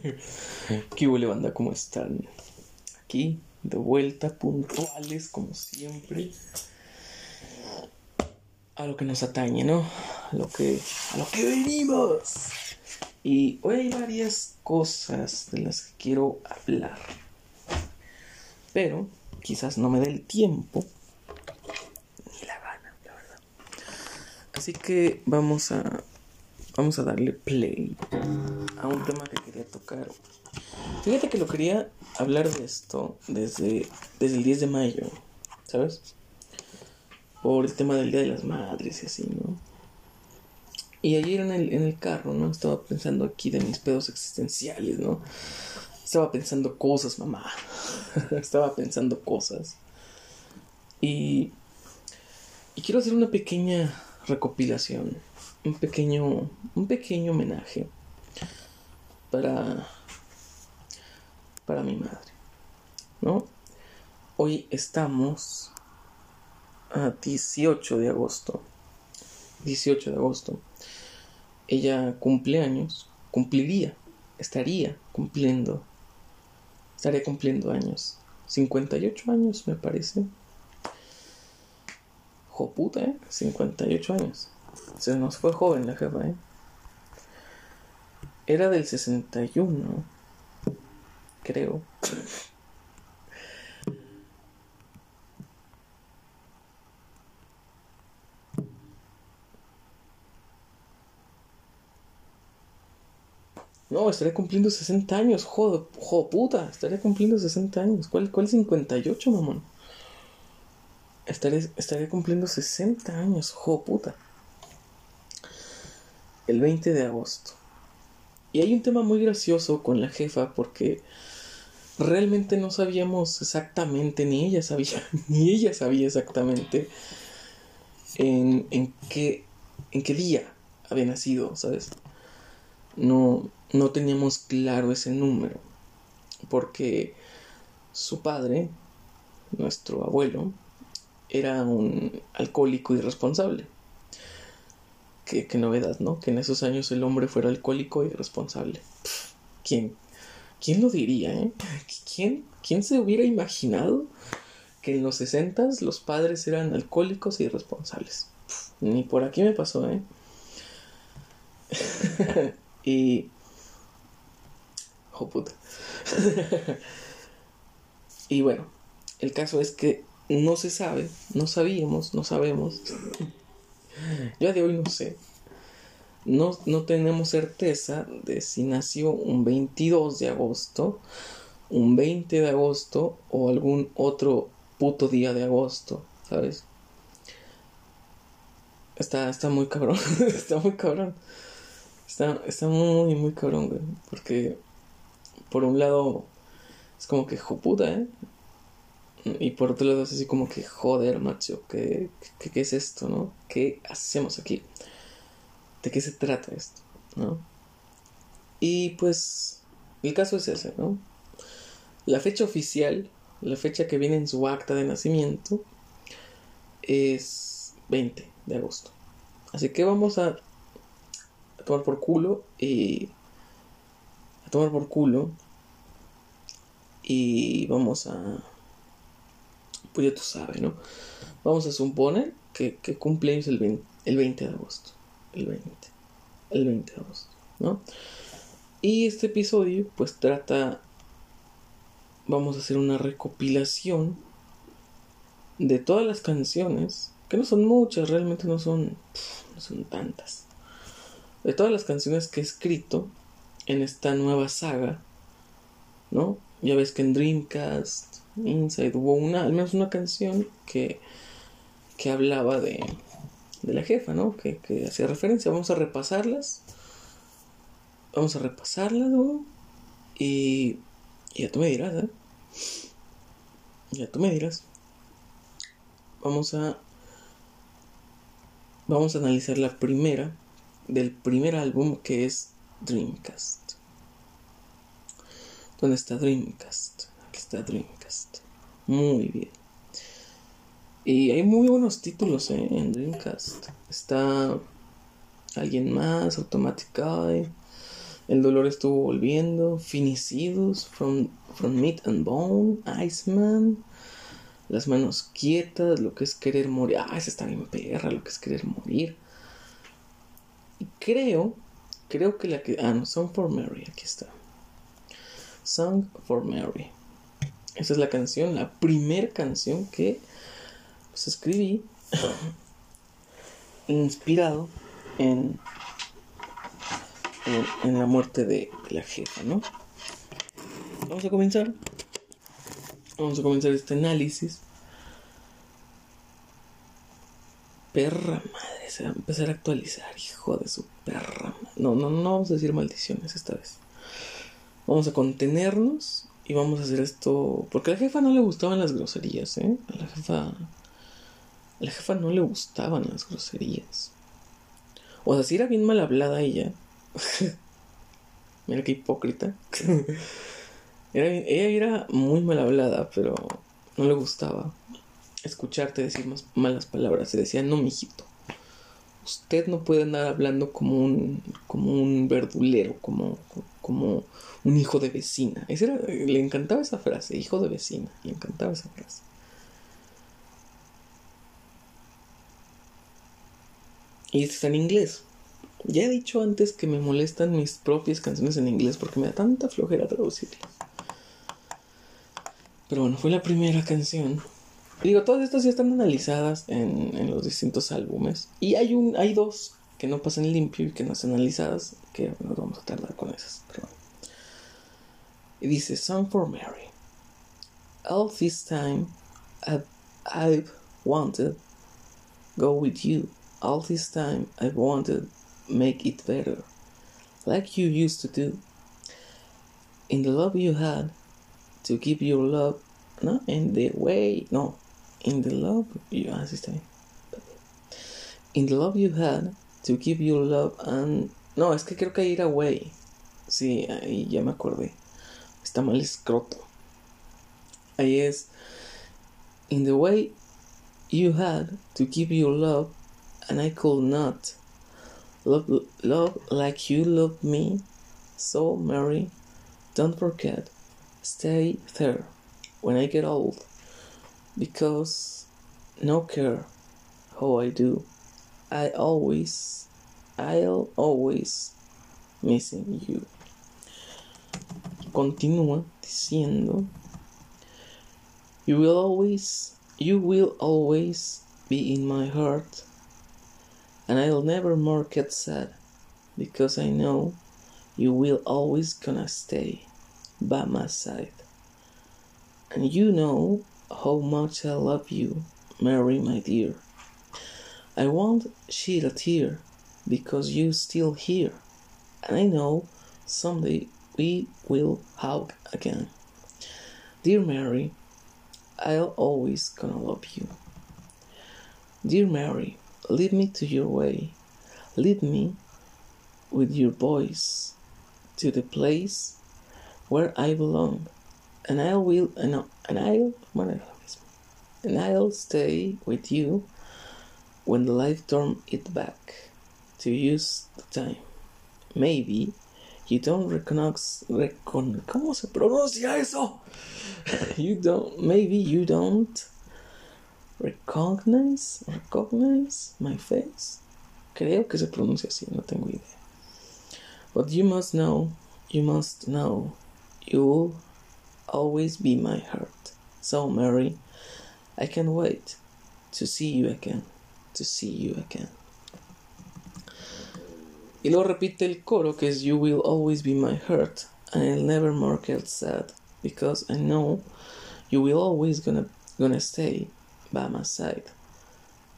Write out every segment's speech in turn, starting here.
¿Qué huele banda? ¿Cómo están? Aquí, de vuelta, puntuales como siempre. A lo que nos atañe, ¿no? A lo que, a lo que venimos. Y hoy hay varias cosas de las que quiero hablar. Pero quizás no me dé el tiempo ni la gana, la verdad. Así que vamos a vamos a darle play a un tema que quería tocar. Fíjate que lo quería hablar de esto desde, desde el 10 de mayo, ¿sabes? Por el tema del Día de las Madres y así, ¿no? Y ayer en el, en el carro, ¿no? Estaba pensando aquí de mis pedos existenciales, ¿no? Estaba pensando cosas, mamá. Estaba pensando cosas. Y, y quiero hacer una pequeña recopilación un pequeño, un pequeño homenaje para, para mi madre, ¿no? Hoy estamos a 18 de agosto, 18 de agosto. Ella cumple años, cumpliría, estaría cumpliendo, estaría cumpliendo años, 58 años me parece. Joputa, ¿eh? 58 años. Se nos fue joven la jefa, ¿eh? Era del 61, creo. No, estaría cumpliendo 60 años, joder, joder puta, estaría cumpliendo 60 años. ¿Cuál, cuál 58, mamón? Estaría, estaría cumpliendo 60 años, joder, puta el 20 de agosto. Y hay un tema muy gracioso con la jefa porque realmente no sabíamos exactamente, ni ella sabía, ni ella sabía exactamente en, qué, en qué día había nacido, ¿sabes? No, no teníamos claro ese número porque su padre, nuestro abuelo, era un alcohólico irresponsable qué, novedad, ¿no? Que en esos años el hombre fuera alcohólico y irresponsable. ¿Quién? ¿Quién lo diría, eh? ¿Quién, ¿Quién se hubiera imaginado que en los sesentas los padres eran alcohólicos e irresponsables? ni por aquí me pasó, ¿eh? y... Oh, puta. y bueno, el caso es que no se sabe, no sabíamos, no sabemos yo de hoy no sé. No, no tenemos certeza de si nació un 22 de agosto, un 20 de agosto o algún otro puto día de agosto, ¿sabes? Está, está muy cabrón, está muy cabrón. Está, está muy, muy cabrón, güey. Porque, por un lado, es como que, joputa, ¿eh? Y por otro lado es así como que, joder, macho, ¿qué, qué, es esto, no? ¿Qué hacemos aquí? ¿De qué se trata esto, no? Y pues, el caso es ese, ¿no? La fecha oficial, la fecha que viene en su acta de nacimiento, es 20 de agosto. Así que vamos a, a tomar por culo y... A tomar por culo y vamos a pues ya tú sabes, ¿no? Vamos a suponer que, que cumpleaños el 20, el 20 de agosto. El 20. El 20 de agosto, ¿no? Y este episodio pues trata, vamos a hacer una recopilación de todas las canciones, que no son muchas, realmente no son, no son tantas, de todas las canciones que he escrito en esta nueva saga, ¿no? Ya ves que en Dreamcast Inside hubo una, al menos una canción que, que hablaba de, de la jefa, ¿no? Que, que hacía referencia. Vamos a repasarlas. Vamos a repasarlas, ¿no? Y, y ya tú me dirás, ¿eh? Ya tú me dirás. Vamos a. Vamos a analizar la primera del primer álbum que es Dreamcast. ¿Dónde está Dreamcast? Está Dreamcast. Muy bien. Y hay muy buenos títulos en Dreamcast. Está Alguien más, Automatic Eye, El dolor estuvo volviendo. Finicidos, from, from meat and bone, Iceman. Las manos quietas, lo que es querer morir. Ah, esa está bien perra, lo que es querer morir. Y creo, creo que la que. Ah, no, Song for Mary, aquí está. Song for Mary. Esa es la canción, la primera canción que pues, escribí inspirado en, en, la muerte de la jefa, ¿no? Vamos a comenzar. Vamos a comenzar este análisis. Perra madre, se va a empezar a actualizar, hijo de su perra. No, no, no vamos a decir maldiciones esta vez. Vamos a contenernos y vamos a hacer esto. Porque a la jefa no le gustaban las groserías, ¿eh? A la jefa. A la jefa no le gustaban las groserías. O sea, si era bien mal hablada ella. Mira qué hipócrita. ella era muy mal hablada, pero no le gustaba escucharte decir más malas palabras. Se decía, no, mijito. Usted no puede andar hablando como un, como un verdulero, como un hijo de vecina. le encantaba esa frase, hijo de vecina. Le encantaba esa frase. Y está en inglés. Ya he dicho antes que me molestan mis propias canciones en inglés porque me da tanta flojera traducirlas. Pero bueno, fue la primera canción. digo, todas estas ya están analizadas en, los distintos álbumes. Y hay un, hay dos que no pasan limpio y que no. Que nos vamos a tardar con esas. Y dice Song for Mary. All this time I've, I've wanted go with you. All this time I've wanted make it better, like you used to do. In the love you had to give your love, no, in the way, no, in the love you, ah, in the love you had to give your love and, no, es que creo que ir away. Sí, ahí ya me acordé. Está mal escroto. Ahí es, in the way you had to give your love and I could not Love, love like you love me. So, Mary, don't forget, stay there when I get old, because no care how I do, I always, I'll always missing you. Continúa diciendo, you will always, you will always be in my heart and I'll never more get sad because I know you will always gonna stay by my side. And you know how much I love you, Mary, my dear. I won't shed a tear because you still here, and I know someday we will hug again. Dear Mary, I'll always gonna love you. Dear Mary, Lead me to your way. Lead me with your voice to the place where I belong, and I will and, and I'll and I'll stay with you when the life turn it back to use the time. Maybe you don't recognize recon, ¿Cómo se pronuncia eso? you don't maybe you don't recognize, recognize my face. Creo que se pronuncia así, no tengo idea. But you must know, you must know, you'll always be my heart. So, Mary, I can't wait to see you again, to see you again. Y luego repite el coro que es You will always be my heart, and I'll never more get sad, because I know you will always gonna gonna stay by my side.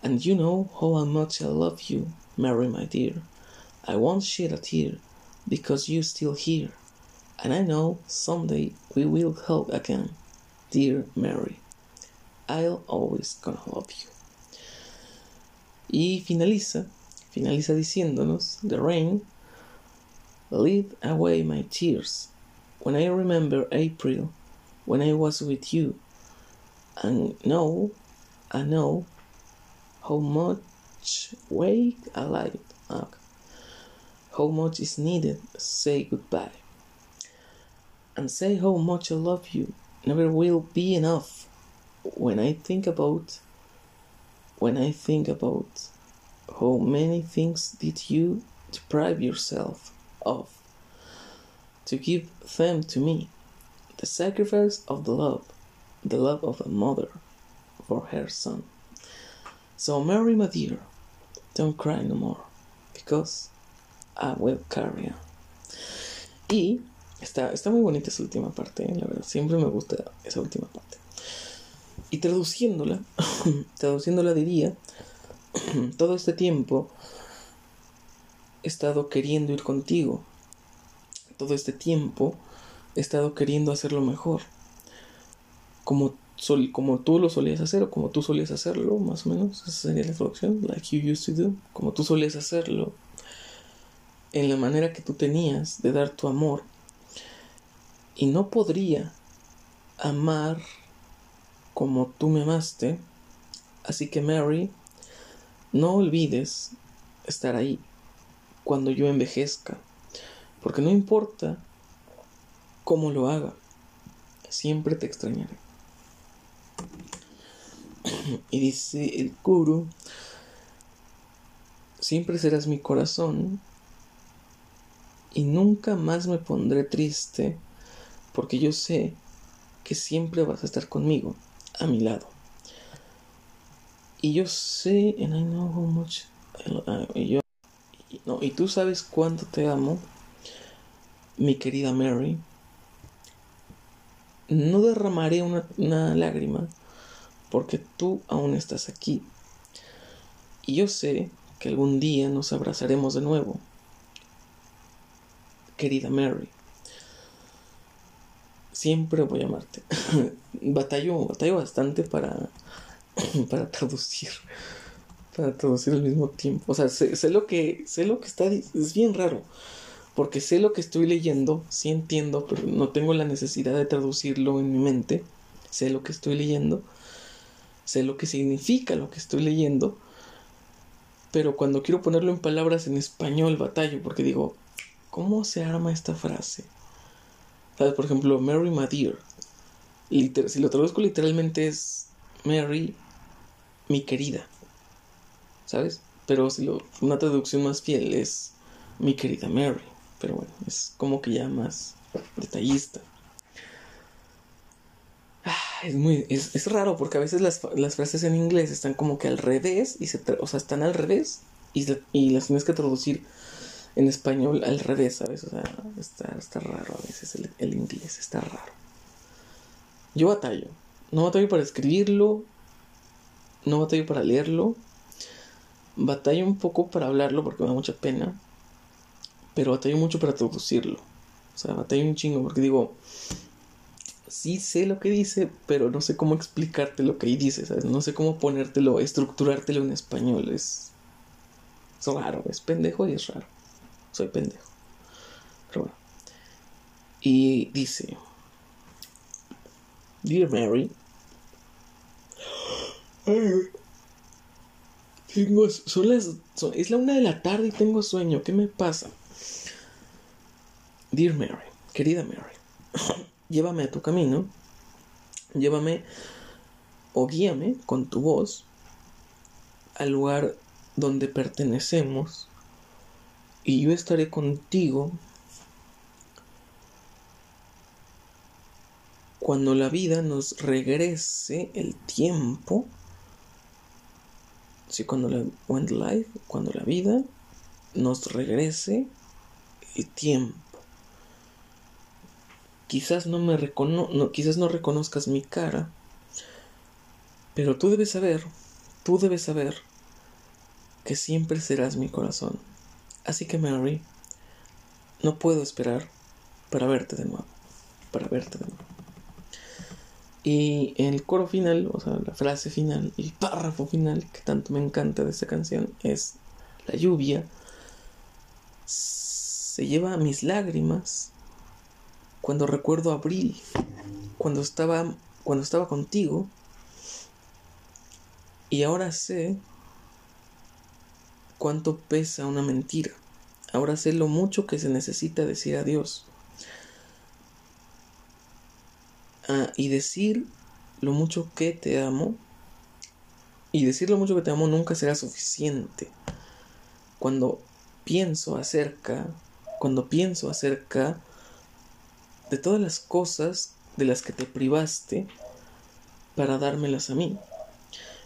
And you know how much I love you, Mary, my dear. I won't shed a tear because you're still here. And I know someday we will hug again, dear Mary. I'll always gonna love you. Y finaliza, finaliza diciéndonos, the rain, lead away my tears. When I remember April, when I was with you, and know I know how much weight I like. how much is needed, say goodbye. And say how much I love you never will be enough when I think about when I think about how many things did you deprive yourself of to give them to me the sacrifice of the love the love of a mother for her son so Mary my dear don't cry no more because I will carry on y Está, está muy bonita esa última parte, la verdad. Siempre me gusta esa última parte. Y traduciéndola, traduciéndola diría, todo este tiempo he estado queriendo ir contigo. Todo este tiempo he estado queriendo hacerlo mejor. Como, sol, como tú lo solías hacer o como tú solías hacerlo, más o menos. Esa sería la traducción. Like you used to do. Como tú solías hacerlo. En la manera que tú tenías de dar tu amor y no podría amar como tú me amaste. Así que Mary, no olvides estar ahí cuando yo envejezca, porque no importa cómo lo haga, siempre te extrañaré. Y dice el curo, siempre serás mi corazón y nunca más me pondré triste porque yo sé que siempre vas a estar conmigo, a mi lado. Y yo sé, and I know how much, y yo, no, y tú sabes cuánto te amo, mi querida Mary. No derramaré una lágrima porque tú aún estás aquí. Y yo sé que algún día nos abrazaremos de nuevo. Querida Mary siempre voy a amarte. batallo, batallo bastante para, para traducir. Para traducir al mismo tiempo. O sea, sé, lo que. Sé lo que está. Es bien raro. Porque sé lo que estoy leyendo. Sí entiendo. Pero no tengo la necesidad de traducirlo en mi mente. Sé lo que estoy leyendo. Sé lo que significa lo que estoy leyendo. Pero cuando quiero ponerlo en palabras en español, batallo. Porque digo. ¿Cómo se arma esta frase? ¿Sabes? Por ejemplo, Mary my dear. si lo traduzco literalmente es Mary, mi querida. ¿Sabes? Pero si lo, una traducción más fiel es mi querida Mary. Pero bueno, es como que ya más detallista. Ah, es muy es, es, raro porque a veces las, las, frases en inglés están como que al revés y se o sea están al revés y, y las tienes que traducir en español al revés, ¿sabes? O sea, está, está raro a veces el, inglés, está raro. Yo batallo. No batallo para escribirlo, no batallo para leerlo, batallo un poco para hablarlo porque me da mucha pena, pero batallo mucho para traducirlo. O sea, batallo un chingo porque digo, sí sé lo que dice, pero no sé cómo explicarte lo que ahí dice, ¿sabes? No sé cómo ponértelo, estructurártelo en español. Es, es raro, es pendejo y es raro soy pendejo. Pero bueno. Y dice, Dear Mary, tengo, son las, es la una de la tarde y tengo sueño. ¿Qué me pasa? Dear Mary, querida Mary, llévame a tu camino, llévame o guíame con tu voz al lugar donde pertenecemos y yo estaré contigo cuando la vida nos regrese el tiempo. Sí, cuando la When Life, cuando la vida nos regrese el tiempo. Quizás no me recono no, quizás no reconozcas mi cara, pero tú debes saber, tú debes saber que siempre serás mi corazón. Así que Mary, no puedo esperar para verte de nuevo, para verte de nuevo. Y el coro final, o sea, la frase final, el párrafo final que tanto me encanta de esta canción es la lluvia se lleva mis lágrimas cuando recuerdo abril, cuando estaba cuando estaba contigo y ahora sé cuánto pesa una mentira. Ahora sé lo mucho que se necesita decir adiós. Ah, y decir lo mucho que te amo. Y decir lo mucho que te amo nunca será suficiente. Cuando pienso acerca, cuando pienso acerca de todas las cosas de las que te privaste para dármelas a mí.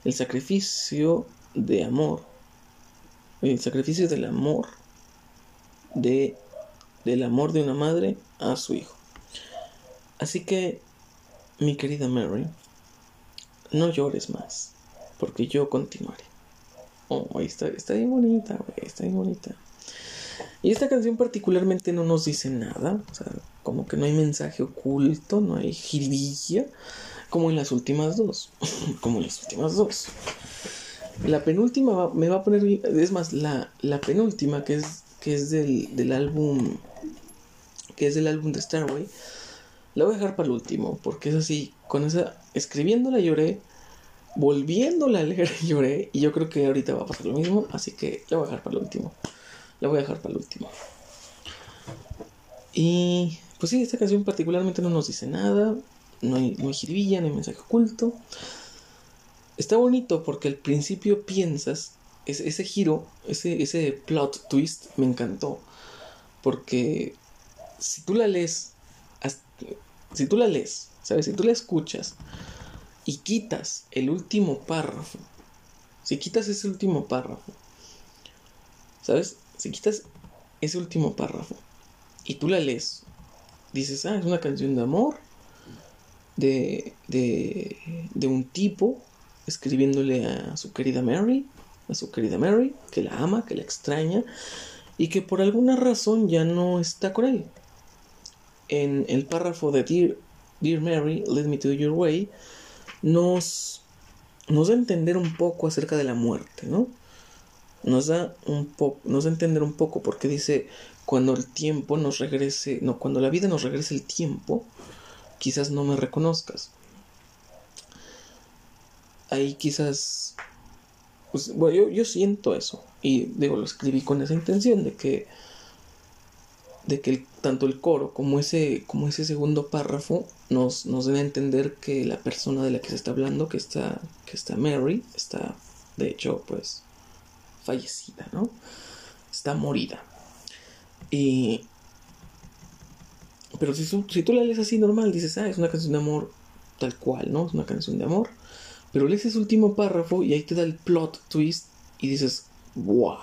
El sacrificio de amor, el sacrificio del amor de del amor de una madre a su hijo. Así que, mi querida Mary, no llores más, porque yo continuaré. Oh, está, está bien bonita, güey, está bien bonita. Y esta canción particularmente no nos dice nada, o sea, como que no hay mensaje oculto, no hay jiribilla, como en las últimas dos, como en las últimas dos. La penúltima me va a poner, es más, la, la penúltima que es, que es del, del álbum, que es del álbum de Starway, la voy a dejar para el último, porque es así, con esa, escribiéndola lloré, volviéndola a leer lloré, y yo creo que ahorita va a pasar lo mismo, así que la voy a dejar para el último. La voy a dejar para el último. Y pues sí, esta canción particularmente no nos dice nada. No hay, no hay jiribilla, no hay mensaje oculto. Está bonito porque al principio piensas, ese, giro, ese, ese plot twist me encantó. Porque si tú la lees, si tú la lees, ¿sabes? Si tú la escuchas y quitas el último párrafo, si quitas ese último párrafo, ¿sabes? Si quitas ese último párrafo y tú la lees, dices, ah, es una canción de amor de, de, de un tipo escribiéndole a su querida Mary, a su querida Mary, que la ama, que la extraña y que por alguna razón ya no está con él. En el párrafo de Dear, Mary, Let Me Do Your Way, nos, nos da a entender un poco acerca de la muerte, ¿no? nos da un poco, nos da a entender un poco porque dice cuando el tiempo nos regrese, no, cuando la vida nos regrese el tiempo, quizás no me reconozcas. Ahí quizás, pues, bueno, yo, yo siento eso y digo, lo escribí con esa intención de que de que tanto el coro como ese, como ese segundo párrafo nos, nos debe entender que la persona de la que se está hablando, que está, que está Mary, está de hecho pues fallecida, ¿no? Está morida. Y... Pero si, si tú la lees así normal, dices, ah, es una canción de amor tal cual, ¿no? Es una canción de amor. Pero lees ese último párrafo y ahí te da el plot twist y dices, ¡wow!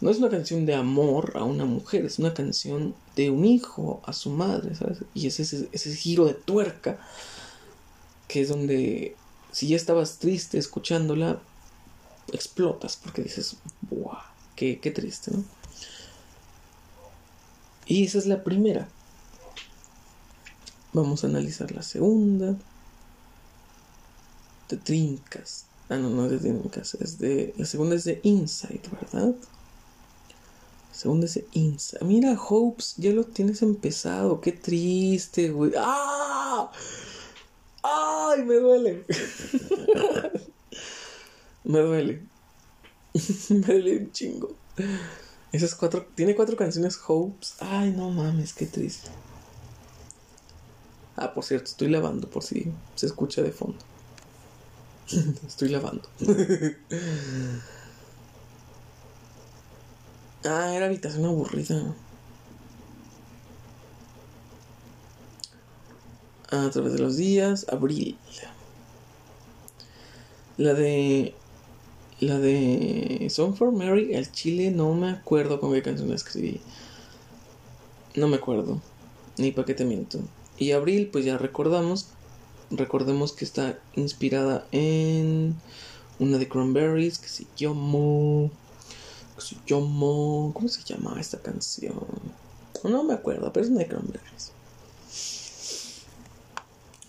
No es una canción de amor a una mujer, es una canción de un hijo a su madre, ¿sabes? Y es ese, ese giro de tuerca que es donde si ya estabas triste escuchándola, explotas porque dices, ¡buah! Qué, qué triste, ¿no? Y esa es la primera. Vamos a analizar la segunda. De Trincas. Ah, no, no es de Trincas. Es de. La segunda es de Insight, ¿verdad? La segunda es de Insight. Mira, Hopes, ya lo tienes empezado. Qué triste, güey. ¡Ah! ¡Ay! Me duele. Me duele. me duele un chingo. Esas cuatro. Tiene cuatro canciones Hopes. Ay, no mames, qué triste. Ah, por cierto, estoy lavando por si se escucha de fondo. estoy lavando. ah, era habitación aburrida. A través de los días, abril. La de la de Song for Mary, el chile, no me acuerdo con qué canción la escribí. No me acuerdo. Ni para miento. Y Abril, pues ya recordamos. Recordemos que está inspirada en una de Cranberries que se llama. Que se llama. ¿Cómo se llama esta canción? No me acuerdo, pero es una de Cranberries.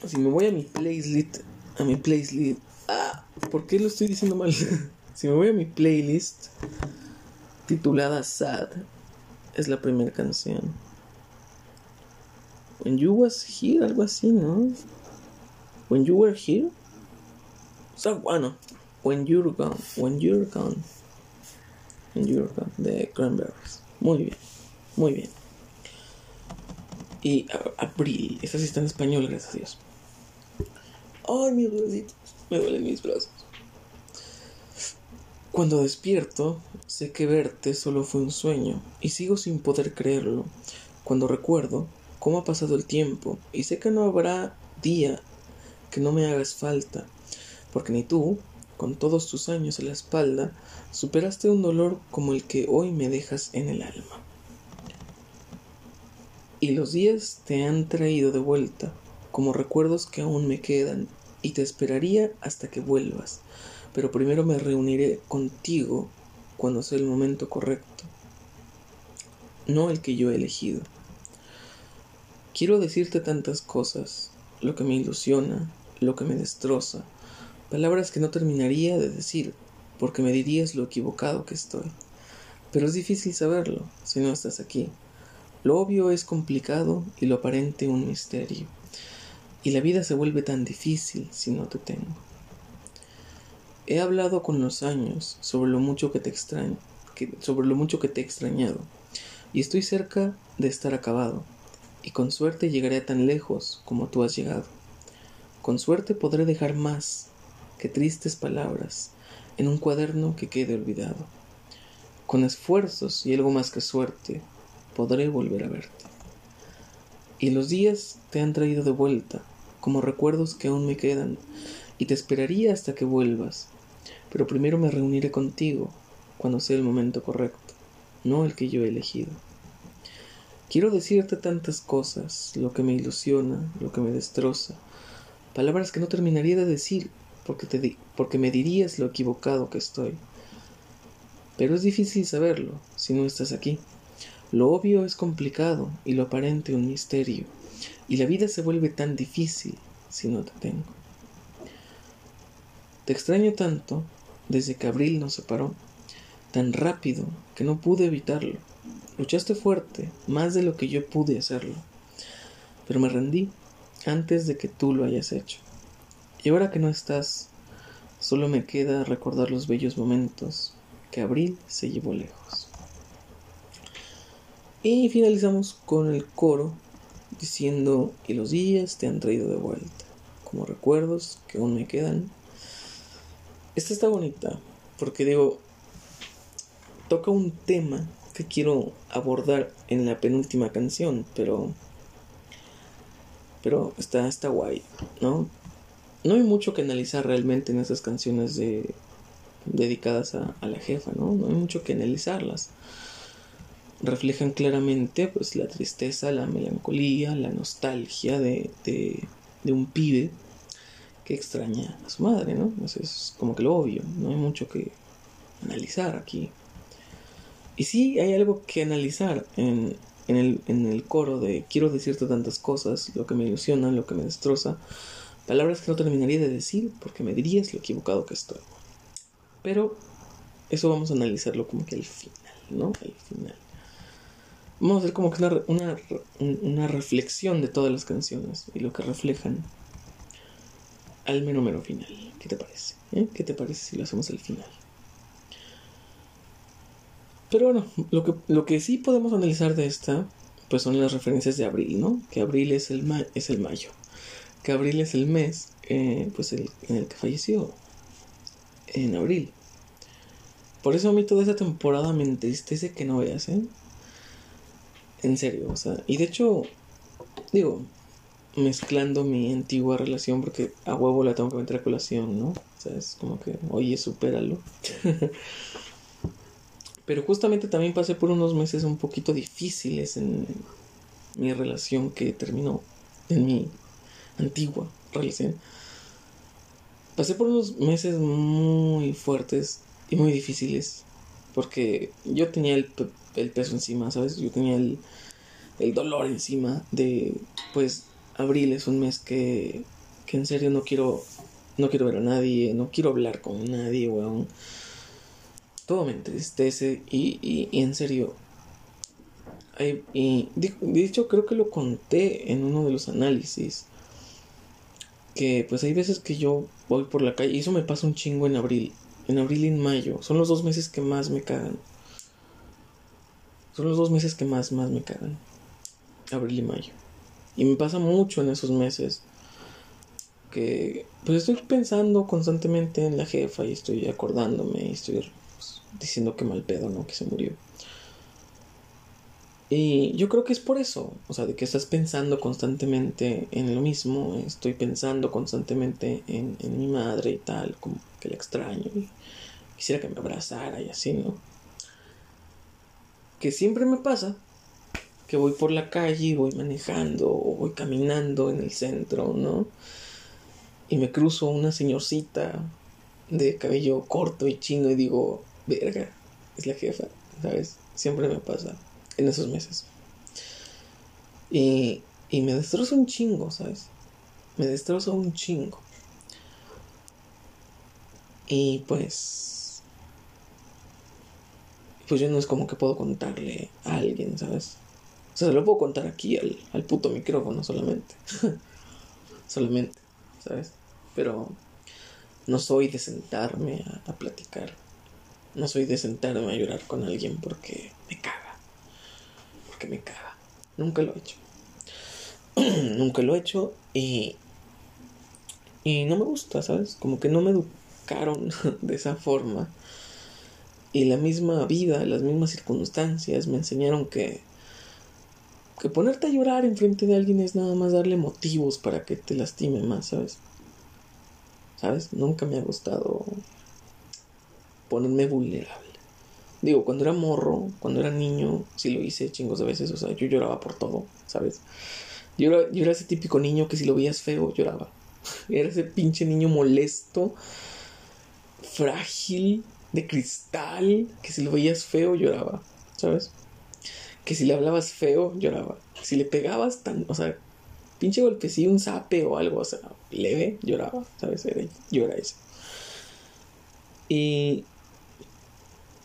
Si me voy a mi playlist. A mi playlist. Ah, ¿por qué lo estoy diciendo mal? Si me voy a mi playlist titulada Sad, es la primera canción. When You Was Here, algo así, ¿no? When You Were Here. O sea, bueno, When You're Gone. When You're Gone. en Your de Cranberries. Muy bien, muy bien. Y Abril, esta sí está en español, gracias a Dios. Ay, mis bracitos, me duelen mis brazos. Cuando despierto, sé que verte solo fue un sueño y sigo sin poder creerlo. Cuando recuerdo cómo ha pasado el tiempo y sé que no habrá día que no me hagas falta, porque ni tú, con todos tus años en la espalda, superaste un dolor como el que hoy me dejas en el alma. Y los días te han traído de vuelta, como recuerdos que aún me quedan, y te esperaría hasta que vuelvas, pero primero me reuniré contigo cuando sea el momento correcto, no el que yo he elegido. Quiero decirte tantas cosas, lo que me ilusiona, lo que me destroza, palabras que no terminaría de decir, porque me dirías lo equivocado que estoy. Pero es difícil saberlo si no estás aquí. Lo obvio es complicado y lo aparente un misterio. Y la vida se vuelve tan difícil si no te tengo. He hablado con los años sobre lo mucho que te extraño, sobre lo mucho que te he extrañado, y estoy cerca de estar acabado, y con suerte llegaré tan lejos como tú has llegado. Con suerte podré dejar más que tristes palabras en un cuaderno que quede olvidado. Con esfuerzos y algo más que suerte podré volver a verte. Y los días te han traído de vuelta, como recuerdos que aún me quedan, y te esperaría hasta que vuelvas, pero primero me reuniré contigo cuando sea el momento correcto, no el que yo he elegido. Quiero decirte tantas cosas, lo que me ilusiona, lo que me destroza, palabras que no terminaría de decir porque, te porque me dirías lo equivocado que estoy. Pero es difícil saberlo si no estás aquí. Lo obvio es complicado y lo aparente un misterio, y la vida se vuelve tan difícil si no te tengo. Te extraño tanto desde que abril nos separó, tan rápido que no pude evitarlo. Luchaste fuerte, más de lo que yo pude hacerlo, pero me rendí antes de que tú lo hayas hecho. Y ahora que no estás, solo me queda recordar los bellos momentos que Abril se llevó lejos. Y finalizamos con el coro diciendo, y los días te han traído de vuelta, como recuerdos que aún me quedan. Esta está bonita, porque digo, toca un tema que quiero abordar en la penúltima canción, pero pero está, está guay, ¿no? No hay mucho que analizar realmente en esas canciones de, dedicadas a, la jefa, ¿no? No hay mucho que analizarlas. Reflejan claramente pues la tristeza, la melancolía, la nostalgia de, de, de un pibe que extraña a su madre, ¿no? Eso es como que lo obvio, no hay mucho que analizar aquí. Y sí hay algo que analizar en, en el, en el coro de quiero decirte tantas cosas, lo que me ilusiona, lo que me destroza, palabras que no terminaría de decir porque me dirías lo equivocado que estoy. Pero eso vamos a analizarlo como que al final, ¿no? Al final. Vamos a hacer como que una, una, una reflexión de todas las canciones y lo que reflejan al menos mero final. ¿Qué te parece? ¿Eh? ¿Qué te parece si lo hacemos al final? Pero bueno, lo que, lo que sí podemos analizar de esta, pues son las referencias de abril, ¿no? Que abril es el, es el mayo. Que abril es el mes, eh, pues el, en el que falleció. En abril. Por eso a mí toda esa temporada me entristece que no veas, ¿eh? En serio, o sea. Y de hecho, digo, mezclando mi antigua relación, porque a huevo la tengo que meter a colación, ¿no? O sea, es como que, oye, supéralo. Pero justamente también pasé por unos meses un poquito difíciles en mi relación que terminó, en mi antigua relación. Pasé por unos meses muy fuertes y muy difíciles porque yo tenía el, peso encima, ¿sabes? Yo tenía el, el dolor encima de, pues, abril es un mes que, que en serio no quiero, no quiero ver a nadie, no quiero hablar con nadie, weón todo me entristece y, y, en serio. y de, hecho creo que lo conté en uno de los análisis. Que pues hay veces que yo voy por la calle y eso me pasa un chingo en abril. En abril y en mayo. Son los dos meses que más me cagan. Son los dos meses que más, más me cagan. Abril y mayo. Y me pasa mucho en esos meses. Que pues estoy pensando constantemente en la jefa y estoy acordándome y estoy pues, diciendo que mal pedo, ¿no? Que se murió. Y yo creo que es por eso, o sea, de que estás pensando constantemente en lo mismo, estoy pensando constantemente en, mi madre y tal, como que la extraño y quisiera que me abrazara y así, ¿no? Que siempre me pasa que voy por la calle, voy manejando o voy caminando en el centro, ¿no? Y me cruzo una señorcita de cabello corto y chino y digo, verga, es la jefa, ¿sabes? Siempre me pasa en esos meses. Y, y me destrozo un chingo, ¿sabes? Me destrozo un chingo. Y pues... Pues yo no es como que puedo contarle a alguien, ¿sabes? O sea, se lo puedo contar aquí al, al puto micrófono solamente. solamente, ¿sabes? Pero no soy de sentarme a platicar. No soy de sentarme a llorar con alguien porque me caga me caga. Nunca lo he hecho. Nunca lo he hecho y. Y no me gusta, ¿sabes? Como que no me educaron de esa forma. Y la misma vida, las mismas circunstancias me enseñaron que. Que ponerte a llorar enfrente de alguien es nada más darle motivos para que te lastime más, ¿sabes? ¿Sabes? Nunca me ha gustado ponerme vulnerable. Digo, cuando era morro, cuando era niño, sí lo hice chingos de veces. O sea, yo lloraba por todo, ¿sabes? Yo era, yo era ese típico niño que si lo veías feo, lloraba. Era ese pinche niño molesto, frágil, de cristal, que si lo veías feo, lloraba, ¿sabes? Que si le hablabas feo, lloraba. Si le pegabas tan, o sea, pinche golpecillo, un zape o algo, o sea, leve, lloraba, ¿sabes? Era, yo era. Y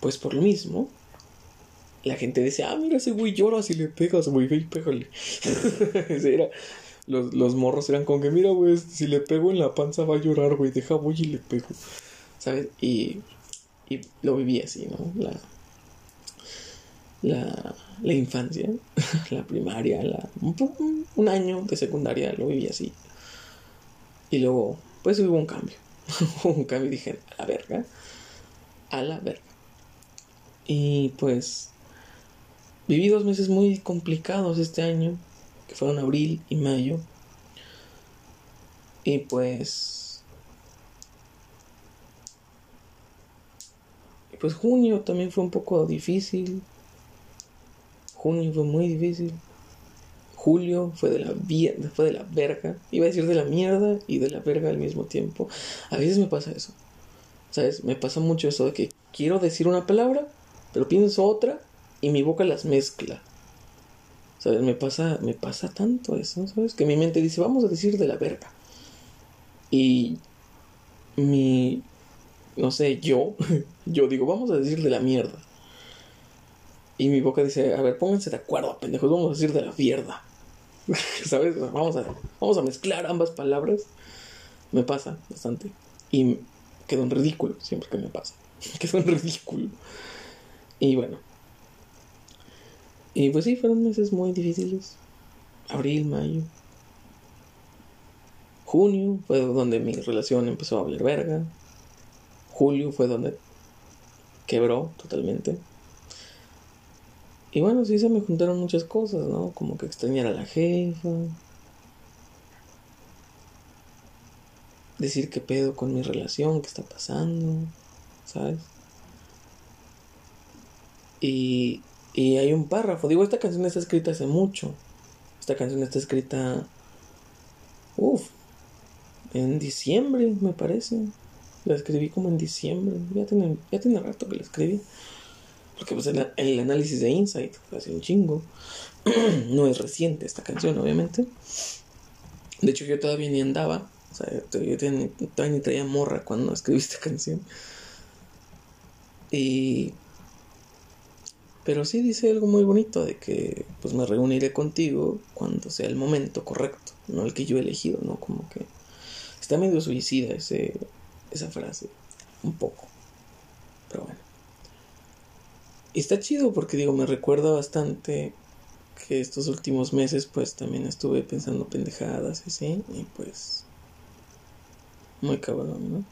pues por lo mismo, la gente dice, ah, mira, ese güey llora si le pegas, güey, ve y pégale. era, los, los, morros eran como que, mira, güey, si le pego en la panza va a llorar, güey, deja, voy y le pego. ¿Sabes? Y, y lo viví así, ¿no? La, la, la infancia, la primaria, la, un, un, año de secundaria lo viví así. Y luego, pues hubo un cambio. un cambio y dije, a la verga, a la verga. Y pues viví dos meses muy complicados este año, que fueron abril y mayo. Y pues... Y pues junio también fue un poco difícil. Junio fue muy difícil. Julio fue de la fue de la verga. Iba a decir de la mierda y de la verga al mismo tiempo. A veces me pasa eso. ¿Sabes? Me pasa mucho eso de que quiero decir una palabra pero pienso otra y mi boca las mezcla. ¿Sabes? Me pasa, me pasa tanto eso, ¿sabes? Que mi mente dice, vamos a decir de la verga. Y mi, no sé, yo, yo digo, vamos a decir de la mierda. Y mi boca dice, a ver, pónganse de acuerdo, pendejos, vamos a decir de la mierda. ¿Sabes? Vamos a, vamos a mezclar ambas palabras. Me pasa bastante. Y quedo en ridículo siempre que me pasa. Quedo en ridículo. Y bueno. Y pues sí, fueron meses muy difíciles. Abril, mayo. Junio fue donde mi relación empezó a valer verga. Julio fue donde quebró totalmente. Y bueno, sí se me juntaron muchas cosas, ¿no? Como que extrañar a la jefa. Decir qué pedo con mi relación, qué está pasando, ¿sabes? Y, y hay un párrafo. Digo, esta canción está escrita hace mucho. Esta canción está escrita. Uff. En diciembre, me parece. La escribí como en diciembre. Ya tiene, ya tiene rato que la escribí. Porque pues el, el análisis de Insight hace un chingo. no es reciente esta canción, obviamente. De hecho, yo todavía ni andaba. O sea, yo todavía ni traía morra cuando escribí esta canción. Y pero sí dice algo muy bonito de que pues me reuniré contigo cuando sea el momento correcto, no el que yo he elegido, ¿no? Como que está medio suicida ese, esa frase, un poco. Pero bueno. y está chido porque digo, me recuerda bastante que estos últimos meses pues también estuve pensando pendejadas y así, y pues muy cabrón, ¿no?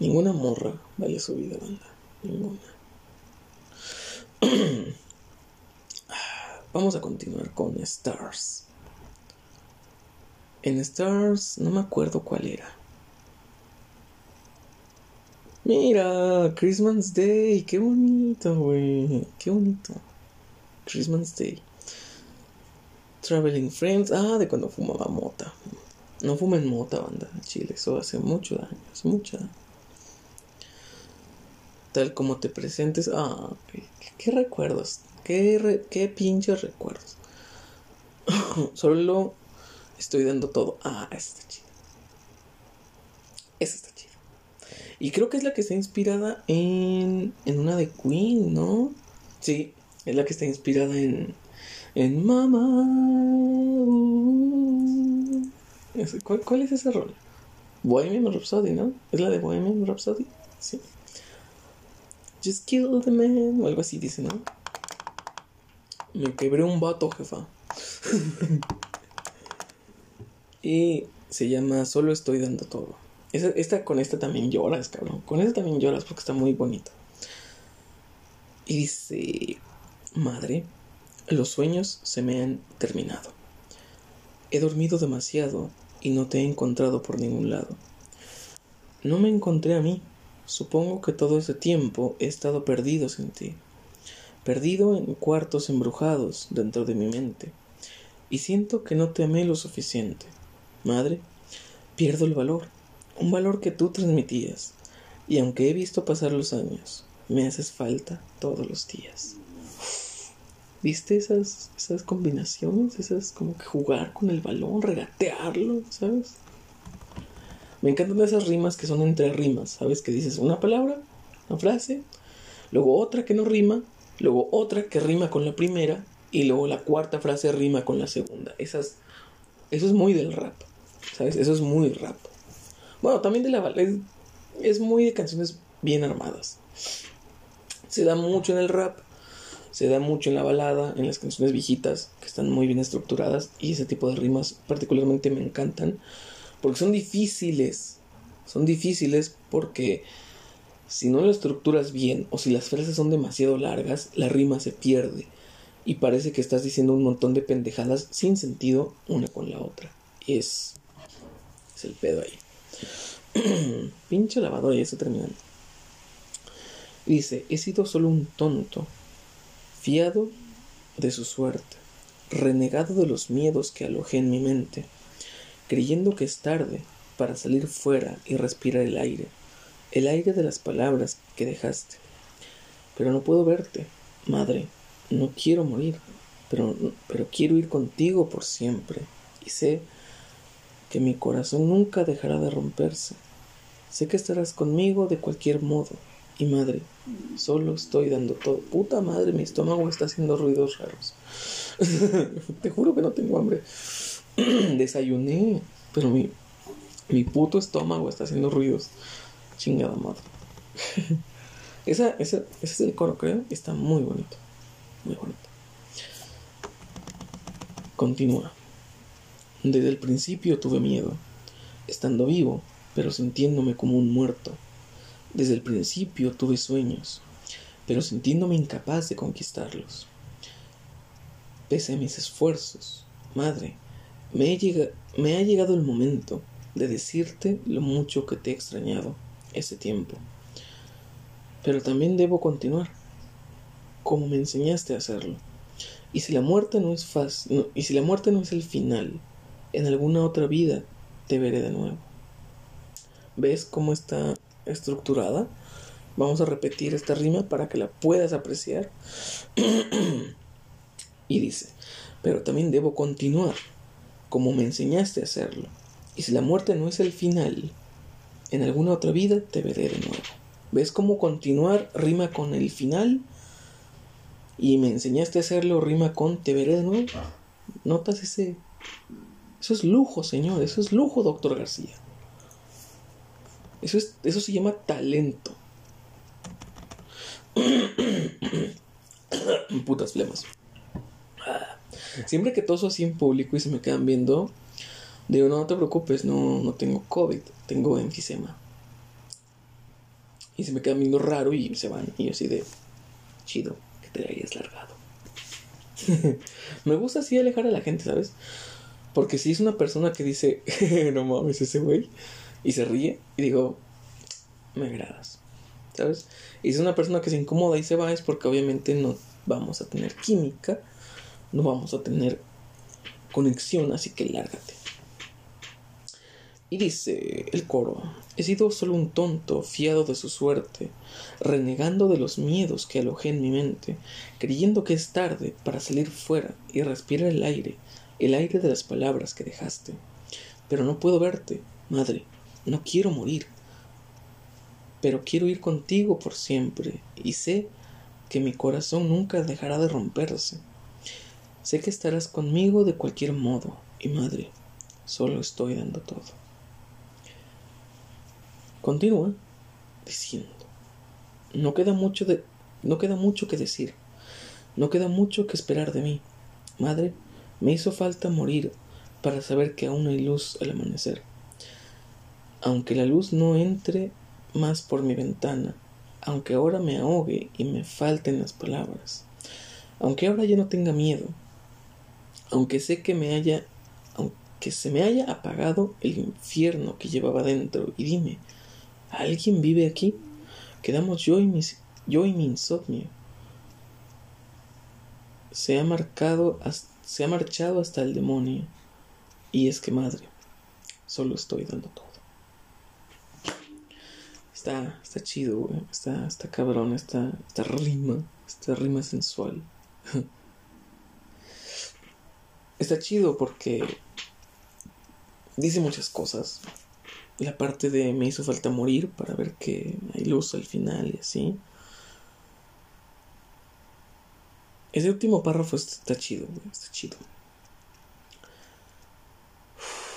Ninguna morra vale su vida, banda. Ninguna. Vamos a continuar con Stars. En Stars no me acuerdo cuál era. Mira, Christmas Day, qué bonito, güey. Qué bonito. Christmas Day. Traveling Friends. Ah, de cuando fumaba mota. No fumen mota, banda, Chile. Eso hace mucho daño. Hace mucho daño. Tal como te presentes. Ah, qué, recuerdos. Qué, qué pinches recuerdos. Solo estoy dando todo. Ah, eso está chido. Eso está chido. Y creo que es la que está inspirada en, en una de Queen, ¿no? Sí, es la que está inspirada en, en Mama. ¿Cuál, ¿Cuál, es ese rol? Bohemian Rhapsody, ¿no? ¿Es la de Bohemian Rhapsody? Sí. Just kill the man. O algo así dice, ¿no? Me quebré un vato, jefa. y se llama Solo estoy dando todo. Esta, con esta también lloras, cabrón. Con esta también lloras porque está muy bonita. Y dice, madre, los sueños se me han terminado. He dormido demasiado y no te he encontrado por ningún lado. No me encontré a mí. Supongo que todo ese tiempo he estado perdido sin ti. Perdido en cuartos embrujados dentro de mi mente. Y siento que no te amé lo suficiente. Madre, pierdo el valor un valor que tú transmitías, y aunque he visto pasar los años, me haces falta todos los días. ¿Viste esas, esas combinaciones? Esas como que jugar con el balón, regatearlo, ¿sabes? Me encantan esas rimas que son entre rimas, ¿sabes? Que dices una palabra, una frase, luego otra que no rima, luego otra que rima con la primera, y luego la cuarta frase rima con la segunda. Esas, eso es muy del rap, ¿sabes? Eso es muy rap. Bueno, también de la balada. Es, muy de canciones bien armadas. Se da mucho en el rap, se da mucho en la balada, en las canciones viejitas, que están muy bien estructuradas. Y ese tipo de rimas particularmente me encantan. Porque son difíciles. Son difíciles porque si no lo estructuras bien o si las frases son demasiado largas, la rima se pierde. Y parece que estás diciendo un montón de pendejadas sin sentido una con la otra. Es, el pedo ahí. Pinche lavadora, ya está terminando. Dice, he sido solo un tonto, fiado de su suerte, renegado de los miedos que alojé en mi mente, creyendo que es tarde para salir fuera y respirar el aire, el aire de las palabras que dejaste. Pero no puedo verte, madre, no quiero morir, pero, pero quiero ir contigo por siempre, y sé que mi corazón nunca dejará de romperse. Sé que estarás conmigo de cualquier modo. Y madre, solo estoy dando todo. Puta madre, mi estómago está haciendo ruidos raros. Te juro que no tengo hambre. Desayuné, pero mi, mi puto estómago está haciendo ruidos. Chingada madre. esa, esa, ese es el coro, creo. Está muy bonito. Muy bonito. Continúa. Desde el principio tuve miedo, estando vivo, pero sintiéndome como un muerto. Desde el principio tuve sueños, pero sintiéndome incapaz de conquistarlos. Pese a mis esfuerzos, madre, me, me ha llegado el momento de decirte lo mucho que te he extrañado ese tiempo. Pero también debo continuar, como me enseñaste a hacerlo. Y si la muerte no es fácil, y si la muerte no es el final, en alguna otra vida te veré de nuevo. ¿Ves cómo está estructurada? Vamos a repetir esta rima para que la puedas apreciar. y dice, pero también debo continuar, como me enseñaste a hacerlo. Y si la muerte no es el final, en alguna otra vida te veré de nuevo. ¿Ves cómo continuar rima con el final? Y me enseñaste a hacerlo rima con te veré de nuevo. ¿Notas ese eso es lujo, señor. Eso es lujo, doctor García. Eso, es, eso se llama talento. Putas flemas. Siempre que toso así en público y se me quedan viendo, digo, no, te preocupes, no, no tengo COVID, tengo enfisema. Y se me quedan viendo raro y se van. Y yo así de, chido, que te hayas largado. me gusta así alejar a la gente, ¿sabes? Porque si es una persona que dice, no mames, ese güey, y se ríe, y digo, me agradas, ¿sabes? Y si es una persona que se incomoda y se va, es porque obviamente no vamos a tener química, no vamos a tener conexión, así que lárgate. Y dice el coro, he sido solo un tonto, fiado de su suerte, renegando de los miedos que alojé en mi mente, creyendo que es tarde para salir fuera y respirar el aire, el aire de las palabras que dejaste. Pero no puedo verte, madre, no quiero morir, pero quiero ir contigo por siempre, y sé que mi corazón nunca dejará de romperse. Sé que estarás conmigo de cualquier modo, y madre, solo estoy dando todo. Continúa diciendo, no queda mucho de no queda mucho que decir. No queda mucho que esperar de mí. Madre, me hizo falta morir para saber que aún hay luz al amanecer. Aunque la luz no entre más por mi ventana, aunque ahora me ahogue y me falten las palabras, aunque ahora ya no tenga miedo, aunque sé que me haya, aunque se me haya apagado el infierno que llevaba dentro, y dime, ¿alguien vive aquí? Quedamos yo y, mis, yo y mi insomnio. Se ha marcado, se ha marchado hasta el demonio, y es que madre, solo estoy dando todo. Está, está chido, güey. Está, está cabrón, está, está rima, esta rima sensual. está chido porque dice muchas cosas. La parte de me hizo falta morir para ver que hay luz al final y así. Ese último párrafo está chido, está chido.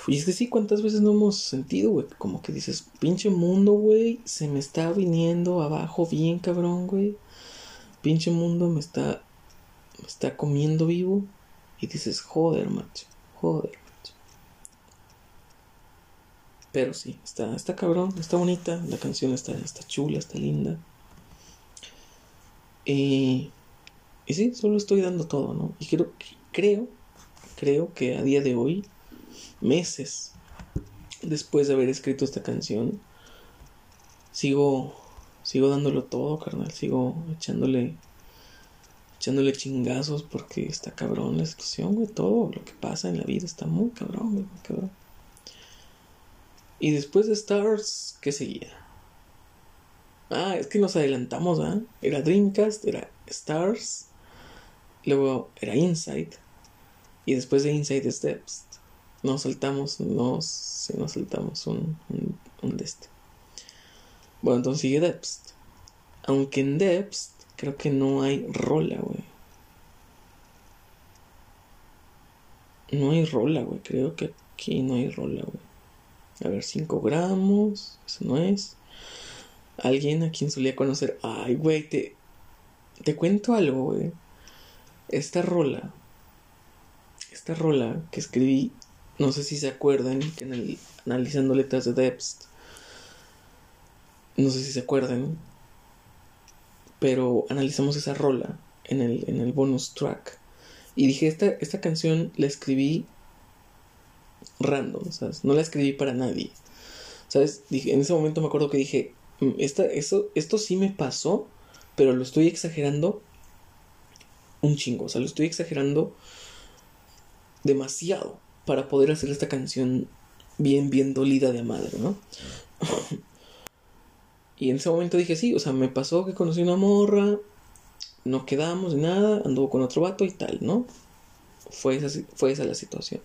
Y es que sí, ¿cuántas veces no hemos sentido, güey? Como que dices, pinche mundo, güey, se me está viniendo abajo bien cabrón, güey. Pinche mundo me está, me está comiendo vivo. Y dices, joder, macho, joder, macho. Pero sí, está, está cabrón, está bonita, la canción está, está chula, está linda. Y, y sí, solo estoy dando todo, ¿no? Y creo, creo, creo que a día de hoy meses después de haber escrito esta canción, sigo, sigo dándolo todo, carnal, sigo echándole, echándole chingazos porque está cabrón la situación, güey, todo lo que pasa en la vida está muy cabrón, muy cabrón. Y después de Stars, ¿qué seguía? Ah, es que nos adelantamos, ¿ah? Era Dreamcast, era Stars, luego era Inside, y después de Inside Steps nos saltamos, nos, sí, nos saltamos un, un, de este. Bueno, entonces sigue Depst. Aunque en Depst creo que no hay rola, güey. No hay rola, güey. Creo que aquí no hay rola, güey. A ver, 5 gramos. Eso no es. Alguien a quien solía conocer. Ay, güey, te, te cuento algo, güey. Esta rola. Esta rola que escribí no sé si se acuerdan analizando letras de Debst, no sé si se acuerdan, pero analizamos esa rola en el, en el bonus track. Y dije, esta, esta canción la escribí random. No la escribí para nadie. ¿Sabes? Dije, en ese momento me acuerdo que dije, mm, esta, eso, esto sí me pasó, pero lo estoy exagerando un chingo. O sea, lo estoy exagerando demasiado para poder hacer esta canción bien, bien dolida de madre, ¿no? y en ese momento dije, sí, o sea, me pasó que conocí una morra, no quedamos nada, anduvo con otro vato y tal, ¿no? Fue esa, fue esa la situación.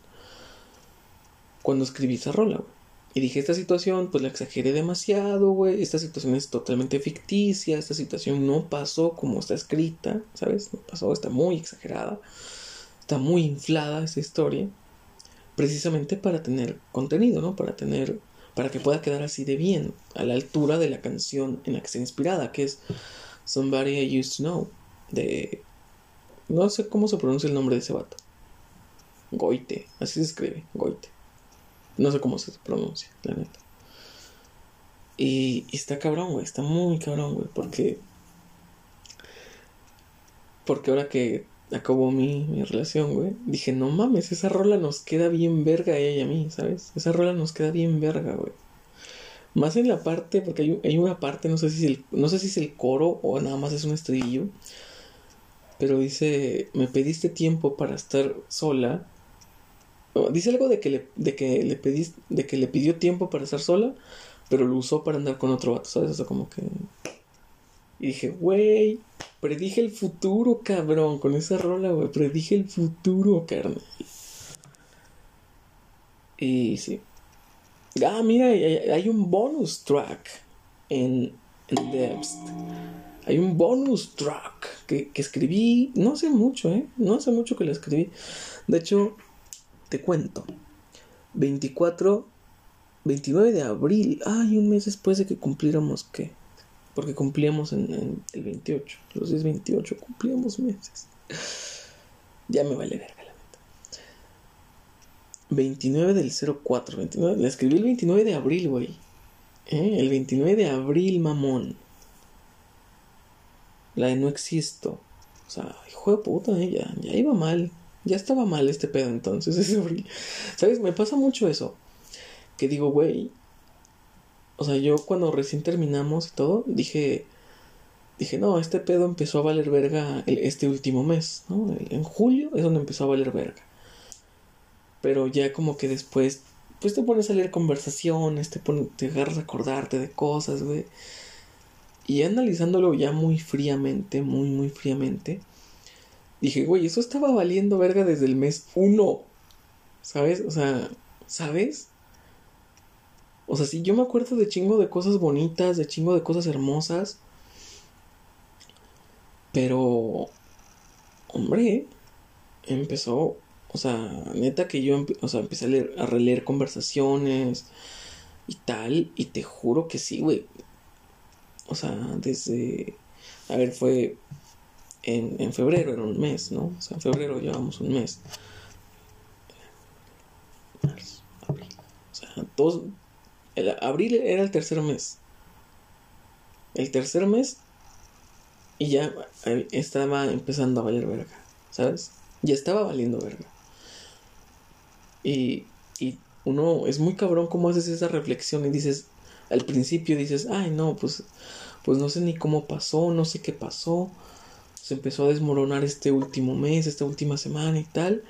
Cuando escribí esa rola, güey. Y dije, esta situación, pues la exageré demasiado, güey. Esta situación es totalmente ficticia. Esta situación no pasó como está escrita, ¿sabes? No pasó, está muy exagerada. Está muy inflada esa historia precisamente para tener contenido, ¿no? Para tener, para que pueda quedar así de bien, a la altura de la canción en la que está inspirada, que es Somebody I Used to Know. De. No sé cómo se pronuncia el nombre de ese vato. Goite, así se escribe, Goite. No sé cómo se pronuncia, la neta. Y, está cabrón, güey, está muy cabrón, güey, porque. Porque ahora que acabó mi, mi relación, güey, dije, no mames, esa rola nos queda bien verga a ella y a mí, ¿sabes? Esa rola nos queda bien verga, güey. Más en la parte, porque hay, hay una parte, no sé, si es el, no sé si es el coro o nada más es un estribillo, pero dice, me pediste tiempo para estar sola. dice algo de que le, de que le pediste, de que le pidió tiempo para estar sola, pero lo usó para andar con otro vato, ¿sabes? O sea, como que... Y dije, güey, predije el futuro, cabrón, con esa rola, güey, predije el futuro, carnal. Y sí. Ah, mira, hay, un bonus track en, en Depth. Hay un bonus track que, que escribí, no hace mucho, ¿eh? No hace mucho que lo escribí. De hecho, te cuento. 24 29 de abril. Ay, un mes después de que cumpliéramos qué. Porque cumplíamos en, el 28. Los días 28 cumplíamos meses. Ya me vale verga la neta. 29 del 04. 29, la escribí el 29 de abril, güey. ¿Eh? El 29 de abril, mamón. La de no existo. O sea, hijo de puta, ¿eh? ya, ya iba mal. Ya estaba mal este pedo entonces. ¿Sabes? Me pasa mucho eso que digo, güey, o sea, yo cuando recién terminamos y todo, dije, dije, no, este pedo empezó a valer verga este último mes, ¿no? En julio es donde empezó a valer verga. Pero ya como que después, pues te pones a leer conversaciones, te, pones, te agarras a acordarte de cosas, güey. Y analizándolo ya muy fríamente, muy, muy fríamente, dije, güey, eso estaba valiendo verga desde el mes uno. ¿Sabes? O sea, ¿sabes? O sea, sí, yo me acuerdo de chingo de cosas bonitas, de chingo de cosas hermosas. Pero, hombre, empezó, o sea, neta que yo o sea, empecé a, leer, a releer conversaciones y tal, y te juro que sí, güey. O sea, desde, a ver, fue en, en febrero, era un mes, ¿no? O sea, en febrero llevamos un mes. O sea, todos el abril era el tercer mes. El tercer mes y ya eh, estaba empezando a valer verga, ¿sabes? Ya estaba valiendo verga. Y, y uno es muy cabrón cómo haces esa reflexión y dices, al principio dices, ay no, pues, pues no sé ni cómo pasó, no sé qué pasó. Se empezó a desmoronar este último mes, esta última semana y tal.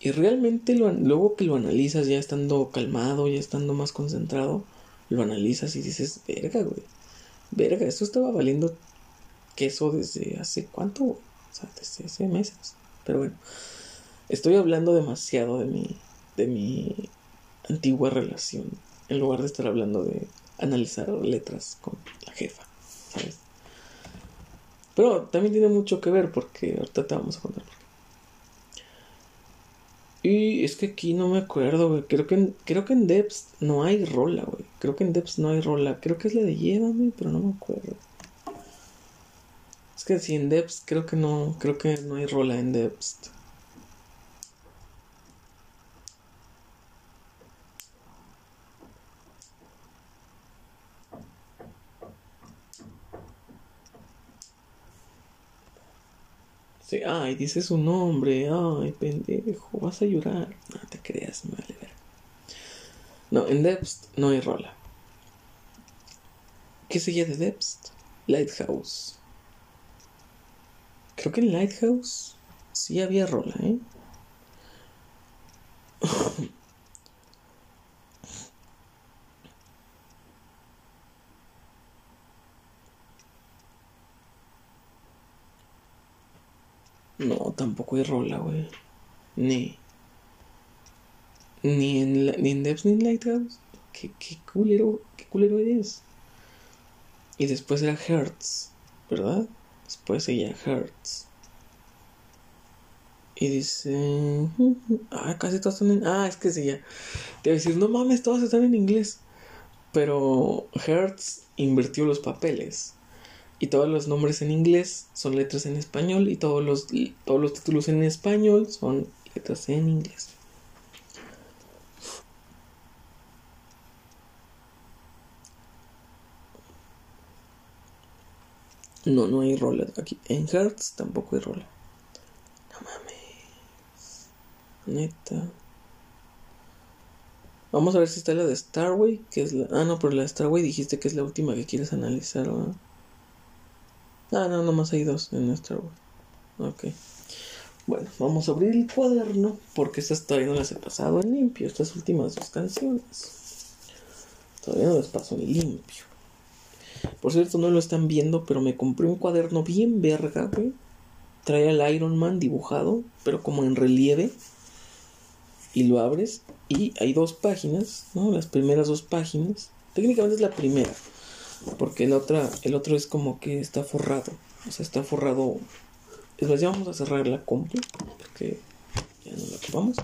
Y realmente luego que lo analizas ya estando calmado, ya estando más concentrado, lo analizas y dices, verga, güey. Verga, esto estaba valiendo queso desde hace cuánto, O sea, desde hace meses. Pero bueno, estoy hablando demasiado de mi, de mi antigua relación. En lugar de estar hablando de analizar letras con la jefa, ¿sabes? Pero también tiene mucho que ver porque ahorita te vamos a contar y es que aquí no me acuerdo, güey. Creo que en, creo que en no hay rola, güey. Creo que en Depths no hay rola. Creo que es la de Llévame, pero no me acuerdo. Es que si en Depths creo que no, creo que no hay rola en Depths. Sí, ay, dice su nombre, ay, pendejo, vas a llorar. No te creas, me vale ver. No, en Depth no hay rola. ¿Qué seguía de Depth? Lighthouse. Creo que en Lighthouse sí había rola, ¿eh? No, tampoco hay rola, güey. Ni. Ni en, ni en Depths ni en Lighthouse. ¿Qué, qué culero, qué culero es. Y después era Hertz, ¿verdad? Después seguía Hertz. Y dice. Ah, casi todas están en. Ah, es que sí, ya. Te voy a decir, no mames, todas están en inglés. Pero Hertz invirtió los papeles. Y todos los nombres en inglés son letras en español y todos los, todos los títulos en español son letras en inglés. No, no hay rola aquí. En Hearts tampoco hay rola. No mames. Neta. Vamos a ver si está la de Starway, que es la... Ah, no, pero la de Starway dijiste que es la última que quieres analizar, ¿verdad? Ah, no, nomás hay dos en Starway. Ok. Bueno, vamos a abrir el cuaderno, porque estas todavía no las he pasado en limpio, estas últimas dos canciones. Todavía no las paso en limpio. Por cierto, no lo están viendo, pero me compré un cuaderno bien verga, güey. Trae al Iron Man dibujado, pero como en relieve. Y lo abres y hay dos páginas, ¿no? Las primeras dos páginas. Técnicamente es la primera, porque la otra, el otro es como que está forrado. O sea, está forrado. Es vamos a cerrar la compu, porque ya no la ocupamos.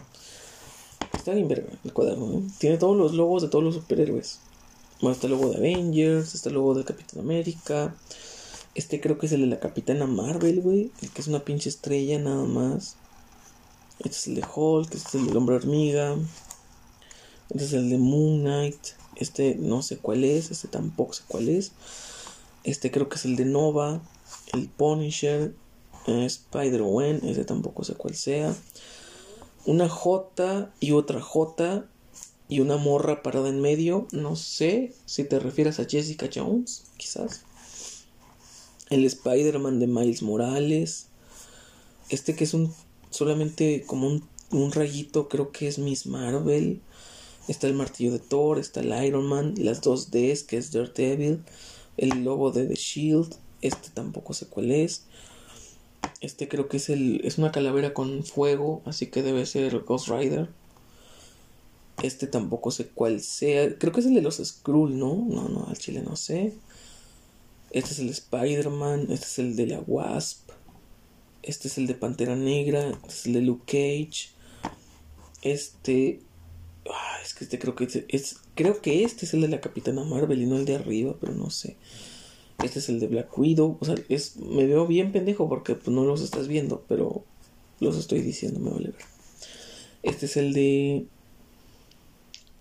Está bien verga el cuaderno, ¿eh? Tiene todos los logos de todos los superhéroes. Bueno, está el logo de Avengers, está el logo de Capitán América. Este creo que es el de la Capitana Marvel, güey. El que es una pinche estrella nada más. Este es el de Hulk, este es el del Hombre Hormiga. Este es el de Moon Knight. Este no sé cuál es, este tampoco sé cuál es. Este creo que es el de Nova. El Punisher. Spider-Man, ese tampoco sé cuál sea. Una J y otra J y una morra parada en medio. No sé si te refieres a Jessica Jones, quizás. El Spider-Man de Miles Morales. Este que es un solamente como un, un, rayito, creo que es Miss Marvel. Está el martillo de Thor, está el Iron Man, las dos Ds, que es Daredevil, el logo de The Shield, este tampoco sé cuál es. Este creo que es el es una calavera con fuego, así que debe ser Ghost Rider. Este tampoco sé cuál sea. Creo que es el de los Skrull, ¿no? No, no, al chile no sé. Este es el Spider-Man. Este es el de la Wasp. Este es el de Pantera Negra. Este es el de Luke Cage. Este. Ah, es que este creo que es, Creo que este es el de la Capitana Marvel y no el de arriba, pero no sé. Este es el de Black Widow. O sea, es, me veo bien pendejo porque pues, no los estás viendo, pero los estoy diciendo, me vale ver. Este es el de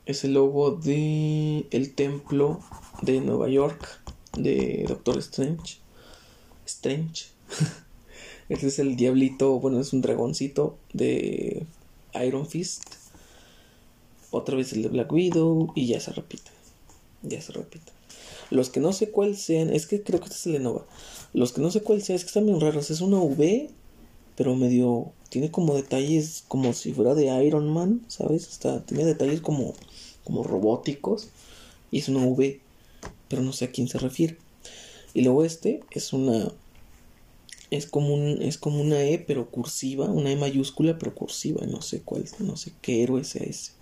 es el logo de el templo de Nueva York de Doctor Strange. Strange. este es el diablito, bueno, es un dragoncito de Iron Fist. Otra vez el de Black Widow y ya se repite. Ya se repite. Los que no sé cuál sean, es que creo que este es el de Nova. Los que no sé cuál sean, es que están bien raros. Es una V, pero medio. Tiene como detalles como si fuera de Iron Man, ¿sabes? Está, tiene detalles como como robóticos y es una V, pero no sé a quién se refiere. Y luego este es una es como un es como una E pero cursiva, una E mayúscula pero cursiva, no sé cuál, no sé qué héroe sea ese.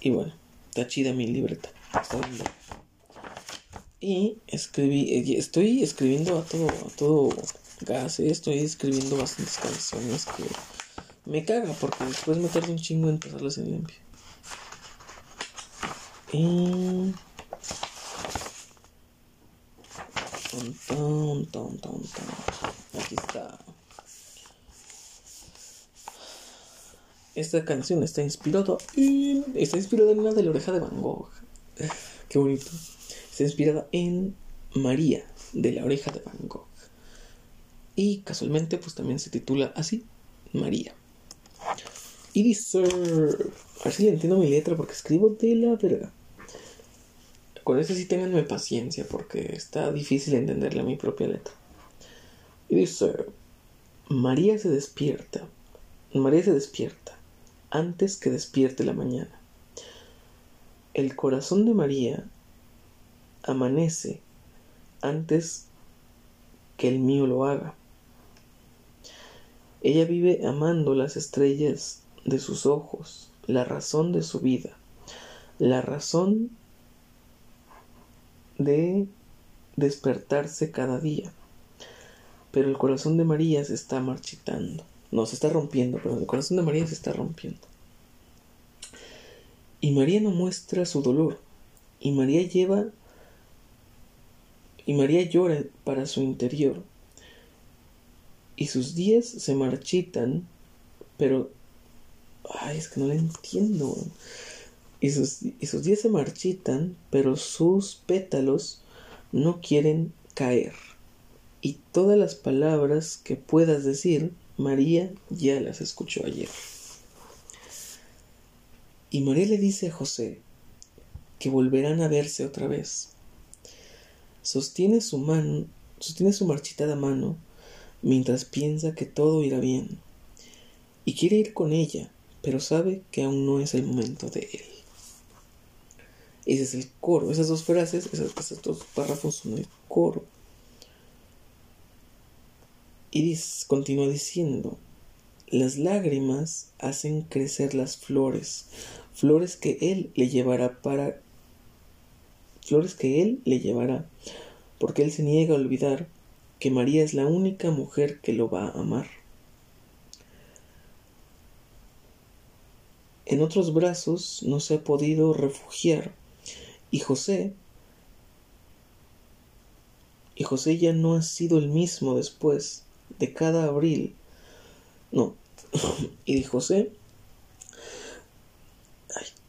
Y bueno, está chida mi libreta. Y escribí, eh, estoy escribiendo a todo, a todo gas, eh, estoy escribiendo bastantes canciones que me caga porque después me tarda un chingo en pasarlas en limpio. Y... Aquí está. Esta canción está inspirada en. Está inspirada en una de la oreja de Van Gogh. Qué bonito. Está inspirada en María de la oreja de Van Gogh. Y casualmente, pues también se titula así: María. Y dice. A ver si le entiendo mi letra porque escribo de la verga. Con eso sí tenganme paciencia porque está difícil entenderle a mi propia letra. Y dice, María se despierta. María se despierta antes que despierte la mañana. El corazón de María amanece antes que el mío lo haga. Ella vive amando las estrellas de sus ojos, la razón de su vida, la razón de despertarse cada día. Pero el corazón de María se está marchitando. No, se está rompiendo, pero el corazón de María se está rompiendo. Y María no muestra su dolor. Y María lleva y María llora para su interior. Y sus días se marchitan, pero... Ay, es que no lo entiendo. Y sus, y sus días se marchitan, pero sus pétalos no quieren caer. Y todas las palabras que puedas decir, María ya las escuchó ayer. Y María le dice a José que volverán a verse otra vez. Sostiene su mano, sostiene su marchitada mano mientras piensa que todo irá bien. Y quiere ir con ella, pero sabe que aún no es el momento de él. Ese es el coro. Esas dos frases, esos, dos párrafos son el coro. Y continúa diciendo, las lágrimas hacen crecer las flores, flores que él le llevará para flores que él le llevará, porque él se niega a olvidar que María es la única mujer que lo va a amar. En otros brazos no se ha podido refugiar y José, y José ya no ha sido el mismo después de cada abril. No, y José,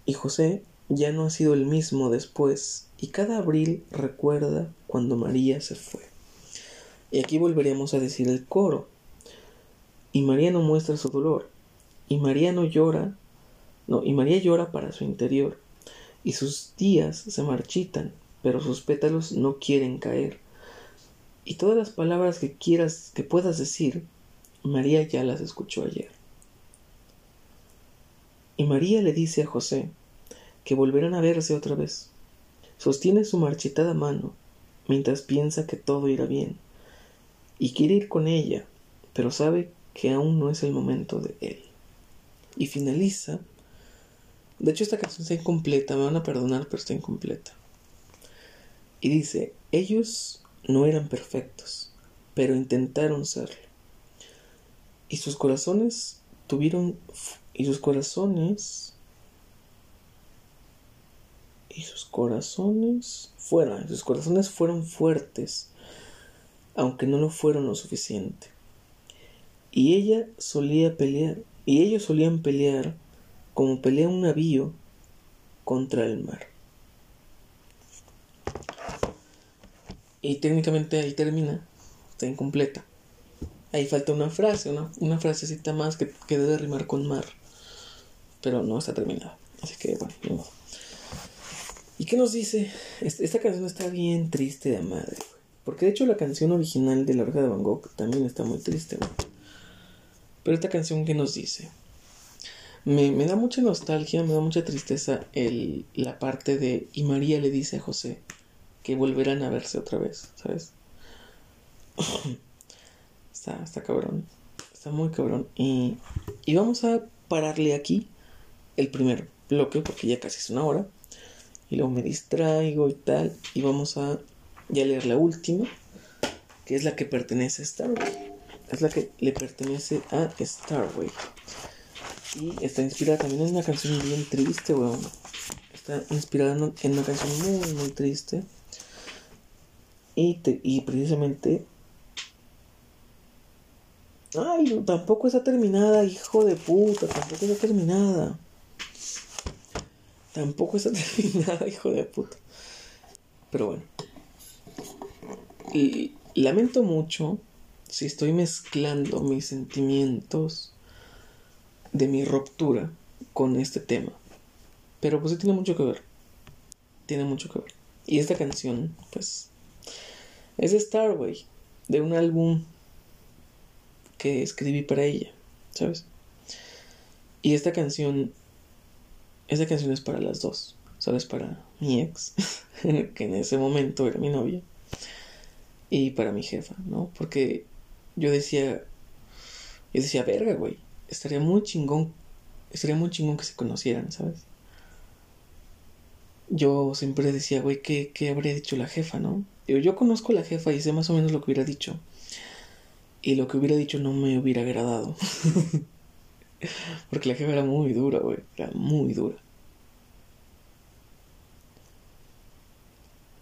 y José ya no ha sido el mismo después, y cada abril recuerda cuando María se fue. Y aquí volveremos a decir el coro. Y María no muestra su dolor, y María no llora, no, y María llora para su interior, y sus días se marchitan, pero sus pétalos no quieren caer. Y todas las palabras que quieras, que puedas decir, María ya las escuchó ayer. Y María le dice a José que volverán a verse otra vez. Sostiene su marchitada mano mientras piensa que todo irá bien, y quiere ir con ella, pero sabe que aún no es el momento de él. Y finaliza de hecho, esta canción está incompleta, me van a perdonar, pero está incompleta. Y dice, ellos no eran perfectos, pero intentaron serlo. Y sus corazones tuvieron, y sus corazones, y sus corazones fueron, sus corazones fueron fuertes, aunque no lo fueron lo suficiente. Y ella solía pelear, y ellos solían pelear como pelea un navío contra el mar. Y técnicamente ahí termina, está incompleta. Ahí falta una frase, una, una frasecita más que, que, debe rimar con mar. Pero no está terminada. Así que bueno, ¿Y qué nos dice? Esta canción está bien triste de madre. Porque de hecho la canción original de La Oreja de Van Gogh también está muy triste. Pero esta canción, ¿qué nos dice? Me, me, da mucha nostalgia, me da mucha tristeza la parte de y María le dice a José que volverán a verse otra vez, ¿sabes? está, está cabrón, está muy cabrón. Y, y vamos a pararle aquí el primer bloque porque ya casi es una hora. Y luego me distraigo y tal. Y vamos a ya leer la última, que es la que pertenece a Starway. Es la que le pertenece a Starway. Y está inspirada también en una canción bien triste, weón. Está inspirada en una canción muy, muy triste. Y, precisamente... Ay, tampoco está terminada, hijo de puta. Tampoco está terminada. Tampoco está terminada, hijo de puta. Pero bueno. Y lamento mucho si estoy mezclando mis sentimientos de mi ruptura con este tema. Pero pues sí tiene mucho que ver. Tiene mucho que ver. Y esta canción, pues, es Starway, de un álbum que escribí para ella, ¿sabes? Y esta canción, esta canción es para las dos, ¿sabes? Para mi ex, que en ese momento era mi novia, y para mi jefa, ¿no? Porque yo decía, yo decía, verga, güey, estaría muy chingón, estaría muy chingón que se conocieran, ¿sabes? Yo siempre decía, güey, ¿qué, ¿qué, habría dicho la jefa, no? Yo, conozco a la jefa y sé más o menos lo que hubiera dicho. Y lo que hubiera dicho no me hubiera agradado. Porque la jefa era muy dura, güey. Era muy dura.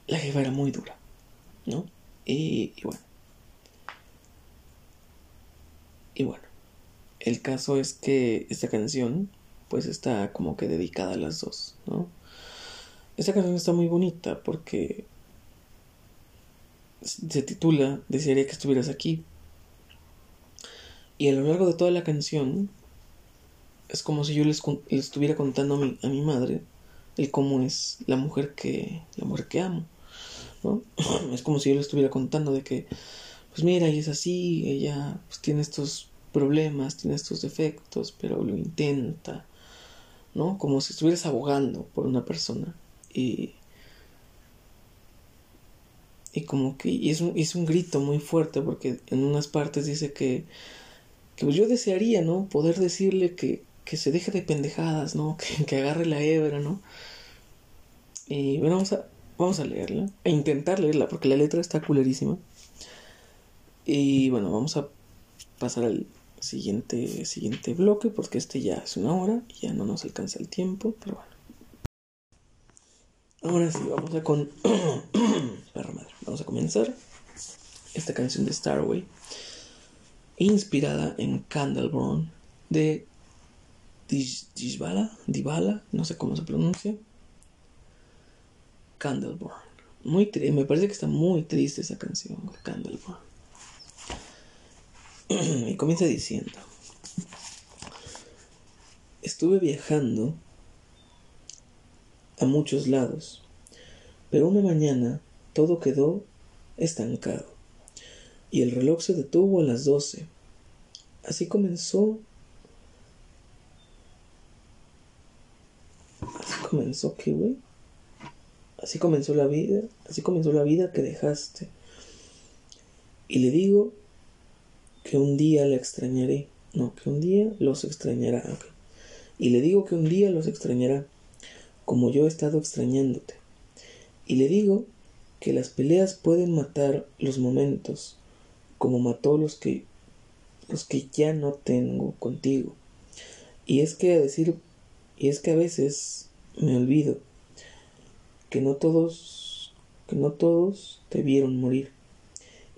La jefa era muy dura. ¿no? Y bueno. Y bueno, el caso es que esta canción pues está como que dedicada a las dos, ¿no? Esta canción está muy bonita porque se titula Desearía que estuvieras aquí. Y a lo largo de toda la canción es como si yo les, estuviera contando a mi, a mi, madre el cómo es la mujer que la mujer que amo, ¿no? Es como si yo le estuviera contando de que pues mira, ella es así, ella pues, tiene estos problemas, tiene estos defectos, pero lo intenta, ¿no? Como si estuvieras abogando por una persona y y como que y es, un, es un grito muy fuerte porque en unas partes dice que que yo desearía, ¿no? Poder decirle que, que se deje de pendejadas, ¿no? Que, que agarre la hebra, ¿no? Y bueno, vamos a, vamos a leerla, a intentar leerla, porque la letra está culerísima. Y bueno, vamos a pasar al siguiente, siguiente bloque, porque este ya es una hora, y ya no nos alcanza el tiempo, pero bueno. Ahora sí, vamos a con... Vamos a comenzar esta canción de Starway, inspirada en Candleburn de Dibala, no sé cómo se pronuncia. Candleburn. Muy me parece que está muy triste esa canción, Candleburn. y comienza diciendo, estuve viajando a muchos lados, pero una mañana todo quedó estancado y el reloj se detuvo a las doce. Así comenzó. Así comenzó qué, güey. Así comenzó la vida, así comenzó la vida que dejaste. Y le digo que un día la extrañaré. No, que un día los extrañará. Y le digo que un día los extrañará, como yo he estado extrañándote. Y le digo que las peleas pueden matar los momentos, como mató los que los que ya no tengo contigo. Y es que a decir, y es que a veces me olvido que no todos, que no todos te vieron morir.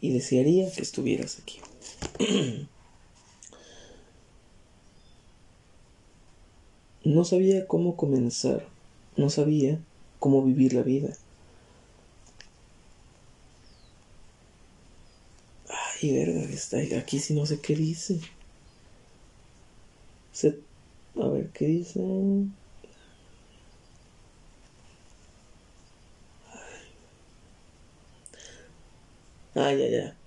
Y desearía que estuvieras aquí. no sabía cómo comenzar, no sabía cómo vivir la vida. Ay, verga, está aquí si no sé qué dice. a ver qué dice. Ah, ya, ya.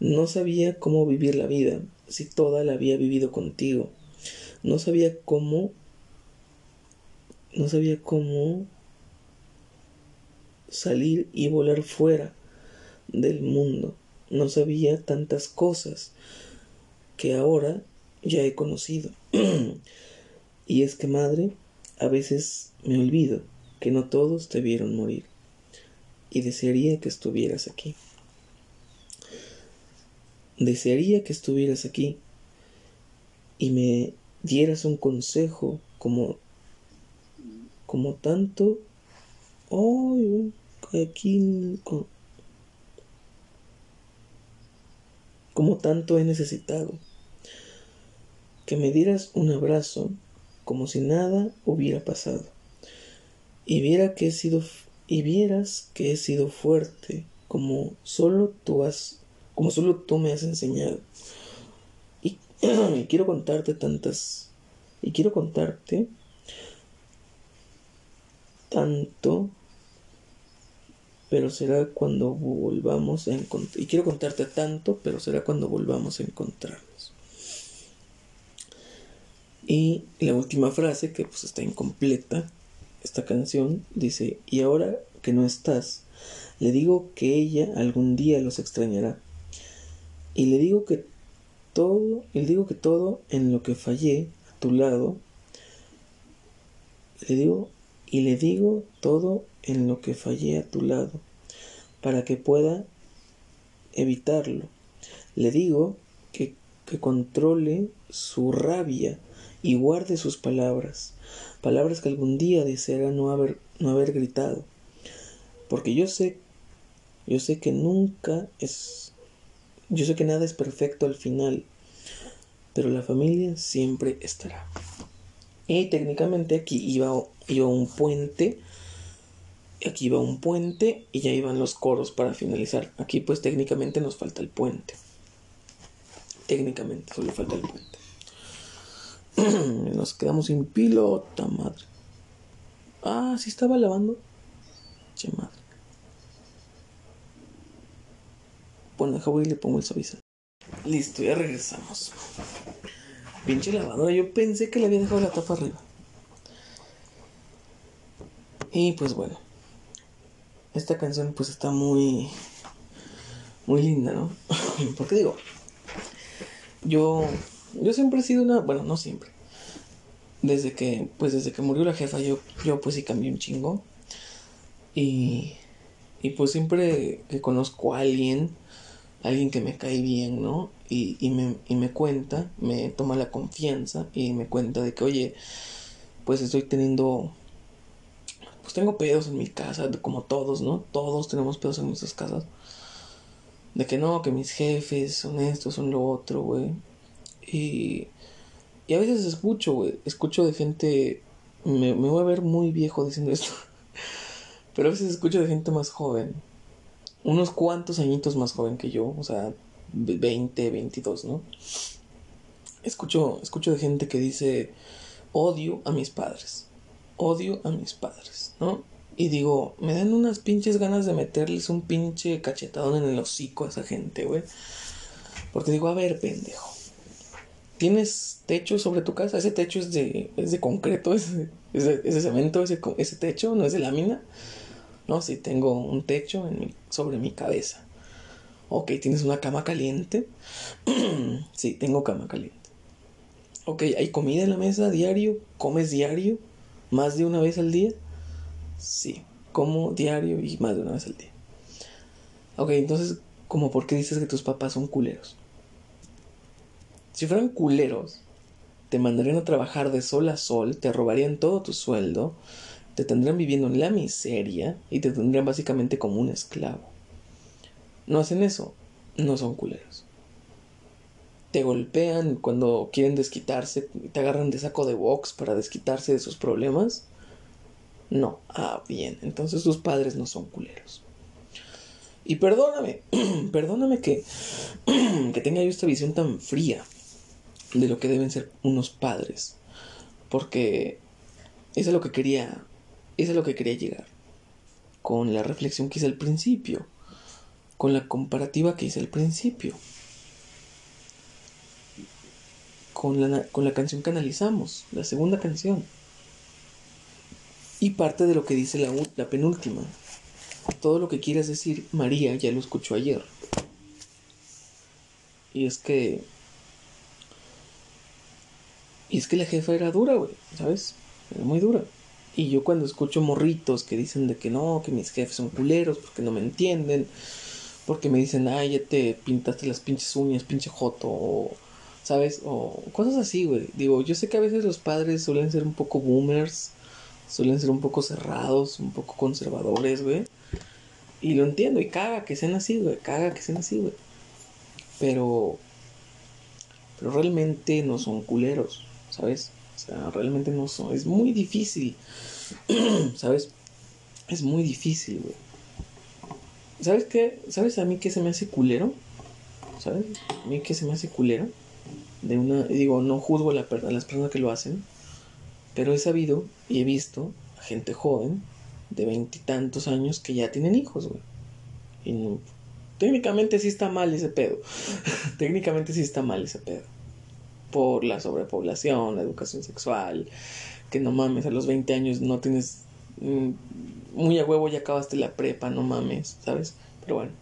No sabía cómo vivir la vida, si toda la había vivido contigo. No sabía cómo... No sabía cómo salir y volar fuera del mundo. No sabía tantas cosas que ahora ya he conocido. y es que, madre, a veces me olvido que no todos te vieron morir. Y desearía que estuvieras aquí. Desearía que estuvieras aquí y me dieras un consejo como como tanto oh, aquí como tanto he necesitado que me dieras un abrazo como si nada hubiera pasado y viera que he sido y vieras que he sido fuerte como solo tú has como solo tú me has enseñado. Y, quiero contarte tantas, y quiero contarte tanto, pero será cuando volvamos a encontrar, y quiero contarte tanto, pero será cuando volvamos a encontrarnos. Y la última frase, que pues está incompleta, esta canción, dice, y ahora que no estás, le digo que ella algún día los extrañará y le digo que todo, y le digo que todo en lo que fallé a tu lado, le digo, y le digo todo en lo que fallé a tu lado, para que pueda evitarlo. Le digo que, controle su rabia y guarde sus palabras, palabras que algún día deseará no haber, no haber gritado, porque yo sé Yo sé que nunca es... Yo sé que nada es perfecto al final, pero la familia siempre estará. Y técnicamente aquí iba, iba un puente, aquí iba un puente y ya iban los coros para finalizar. Aquí pues técnicamente nos falta el puente. Técnicamente solo falta el puente. nos quedamos sin pilota, madre. Ah, sí estaba lavando. Che madre. Bueno, deja voy y le pongo el suavizante. Listo, ya regresamos. Pinche lavadora, yo pensé que le había dejado la tapa arriba. Y pues bueno. Esta canción pues está muy muy linda, ¿no? Porque digo, yo yo siempre he sido una, bueno, no siempre. Desde que pues desde que murió la jefa yo yo pues sí cambié un chingo. Y y pues siempre que conozco a alguien alguien que me cae bien, ¿no? Y, y, me, y me cuenta, me toma la confianza y me cuenta de que, oye, pues estoy teniendo, pues tengo pedos en mi casa, como todos, ¿no? Todos tenemos pedos en nuestras casas. De que no, que mis jefes son esto, son lo otro, güey. Y, y a veces escucho, güey, escucho de gente, me, me voy a ver muy viejo diciendo esto, pero a veces escucho de gente más joven unos cuantos añitos más joven que yo, o sea, 20, 22, ¿no? Escucho, escucho de gente que dice, odio a mis padres, odio a mis padres, ¿no? Y digo, me dan unas pinches ganas de meterles un pinche cachetadón en el hocico a esa gente, güey. Porque digo, a ver, pendejo. ¿Tienes techo sobre tu casa? Ese techo es de, es de concreto, es de, es cemento, ese, techo, no es de lámina. No, si tengo un techo en sobre mi cabeza. Ok, ¿tienes una cama caliente? sí, tengo cama caliente. Ok, ¿hay comida en la mesa diario? ¿Comes diario? ¿Más de una vez al día? Sí, como diario y más de una vez al día. Ok, entonces, ¿cómo por qué dices que tus papás son culeros? Si fueran culeros, te mandarían a trabajar de sol a sol, te robarían todo tu sueldo, te tendrán viviendo en la miseria y te tendrían básicamente como un esclavo. No hacen eso, no son culeros. Te golpean cuando quieren desquitarse, te agarran de saco de box para desquitarse de sus problemas. No, ah, bien, entonces tus padres no son culeros. Y perdóname, perdóname que, que tenga yo esta visión tan fría de lo que deben ser unos padres. Porque eso es lo que quería eso es lo que quería llegar. Con la reflexión que hice al principio. Con la comparativa que hice al principio. Con la, con la canción que analizamos. La segunda canción. Y parte de lo que dice la, la penúltima. Todo lo que quieras decir, María ya lo escuchó ayer. Y es que. Y es que la jefa era dura, güey, ¿sabes? Era muy dura. Y yo cuando escucho morritos que dicen de que no, que mis jefes son culeros porque no me entienden, porque me dicen, ay, ya te pintaste las pinches uñas, pinche joto, ¿sabes? O cosas así, güey. Digo, yo sé que a veces los padres suelen ser un poco boomers, suelen ser un poco cerrados, un poco conservadores, güey. Y lo entiendo, y caga que sean así, güey, caga que sean así, güey. Pero, pero realmente no son culeros, ¿sabes? O sea, realmente no son. Es muy difícil. ¿Sabes? Es muy difícil, güey. ¿Sabes qué? ¿Sabes a mí qué se me hace culero? ¿Sabes? A mí qué se me hace culero. De una. Digo, no juzgo a, la, las personas que lo hacen. Pero he sabido y he visto a gente joven de veintitantos años que ya tienen hijos, güey. Y técnicamente sí está mal ese pedo. técnicamente sí está mal ese pedo por la sobrepoblación, la educación sexual, que no mames, a los 20 años no tienes mm, muy a huevo ya acabaste la prepa, no mames, ¿sabes? Pero bueno.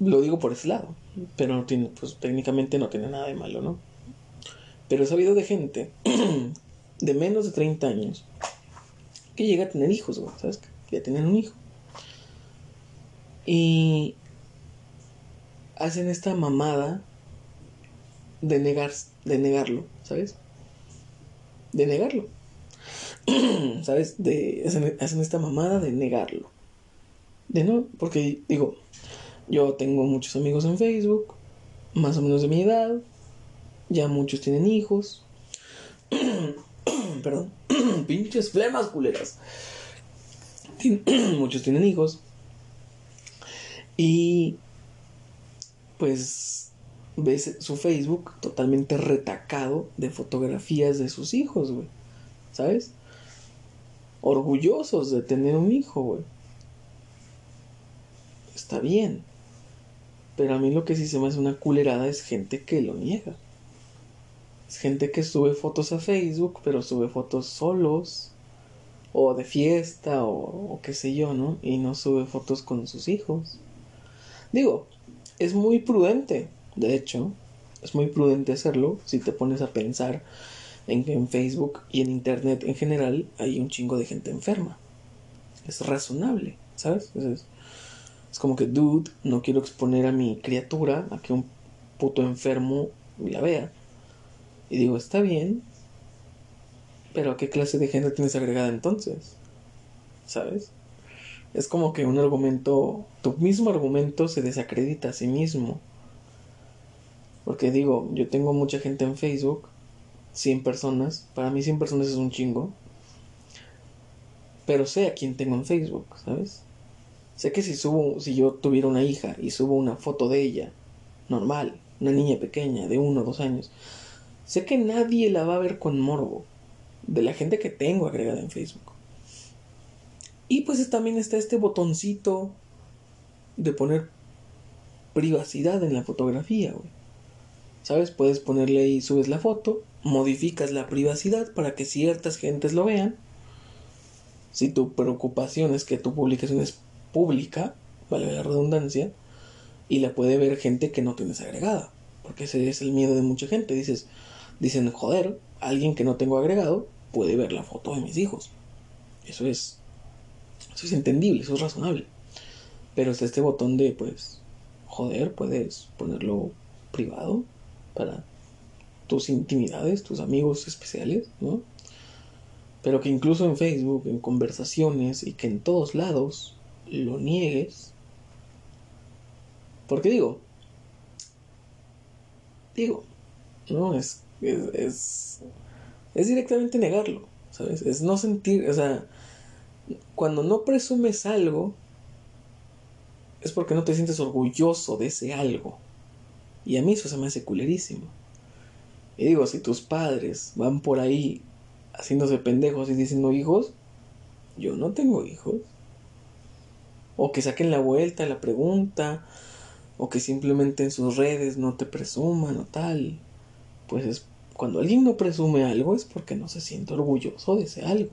Lo digo por ese lado, pero no tiene, pues técnicamente no tiene nada de malo, ¿no? Pero he sabido de gente de menos de 30 años que llega a tener hijos, güey, ¿sabes? Que ya tienen un hijo. Y hacen esta mamada de, negar, de negarlo, ¿sabes? De negarlo. ¿Sabes? De, hacen, esta mamada de negarlo. de no, porque digo, yo tengo muchos amigos en Facebook, más o menos de mi edad, ya muchos tienen hijos. Perdón, pinches flemas culeras. muchos tienen hijos. Y pues ves su Facebook totalmente retacado de fotografías de sus hijos, güey. ¿Sabes? Orgullosos de tener un hijo, güey. Está bien. Pero a mí lo que sí se me hace una culerada es gente que lo niega. Es gente que sube fotos a Facebook, pero sube fotos solos, o de fiesta, o, qué sé yo, ¿no? Y no sube fotos con sus hijos. Digo, es muy prudente, de hecho, es muy prudente hacerlo si te pones a pensar en que en Facebook y en Internet en general hay un chingo de gente enferma. Es razonable, ¿sabes? Es, es como que, dude, no quiero exponer a mi criatura a que un puto enfermo la vea. Y digo, está bien, pero ¿a qué clase de gente tienes agregada entonces? ¿Sabes? Es como que un argumento, tu mismo argumento se desacredita a sí mismo. Porque digo, yo tengo mucha gente en Facebook, 100 personas, para mí 100 personas es un chingo, pero sé a quién tengo en Facebook, ¿sabes? Sé que si subo, si yo tuviera una hija y subo una foto de ella, normal, una niña pequeña de uno o dos años, sé que nadie la va a ver con morbo de la gente que tengo agregada en Facebook. Y pues también está este botoncito de poner privacidad en la fotografía, güey. ¿Sabes? Puedes ponerle ahí, subes la foto, modificas la privacidad para que ciertas gentes lo vean. Si tu preocupación es que tu publicación es pública, vale la redundancia, y la puede ver gente que no tienes agregada, porque ese es el miedo de mucha gente. Dices, dicen, joder, alguien que no tengo agregado puede ver la foto de mis hijos. Eso es, eso es entendible, eso es razonable. Pero está este botón de, pues, joder, puedes ponerlo privado para tus intimidades, tus amigos especiales, ¿no? Pero que incluso en Facebook, en conversaciones y que en todos lados lo niegues. Porque digo, digo, no, es, es, es, directamente negarlo, ¿sabes? Es no sentir, o sea, cuando no presumes algo, es porque no te sientes orgulloso de ese algo. Y a mí eso se me hace culerísimo. Y digo, si tus padres van por ahí haciéndose pendejos y diciendo hijos, yo no tengo hijos o que saquen la vuelta, la pregunta, o que simplemente en sus redes no te presuman o tal. Pues es cuando alguien no presume algo es porque no se siente orgulloso de ese algo.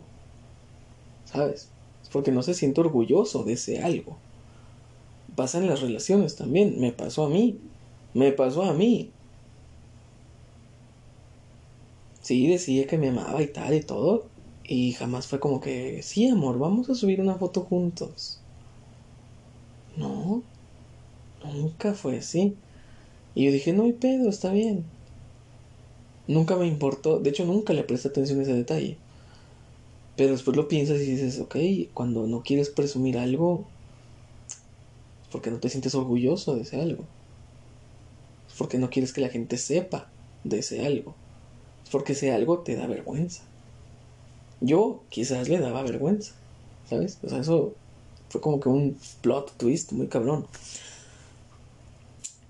¿Sabes? Es porque no se siente orgulloso de ese algo. Pasa en las relaciones también. Me pasó a mí. Me pasó a mí. Sí, decía que me amaba y tal y todo. Y jamás fue como que, sí, amor, vamos a subir una foto juntos. No, nunca fue así. Y yo dije, no hay pedo, está bien. Nunca me importó, de hecho nunca le presté atención a ese detalle. Pero después lo piensas y dices, ok, cuando no quieres presumir algo, es porque no te sientes orgulloso de ese algo. Es porque no quieres que la gente sepa de ese algo. Es porque ese algo te da vergüenza. Yo quizás le daba vergüenza, ¿sabes? O sea, eso fue como que un plot twist muy cabrón.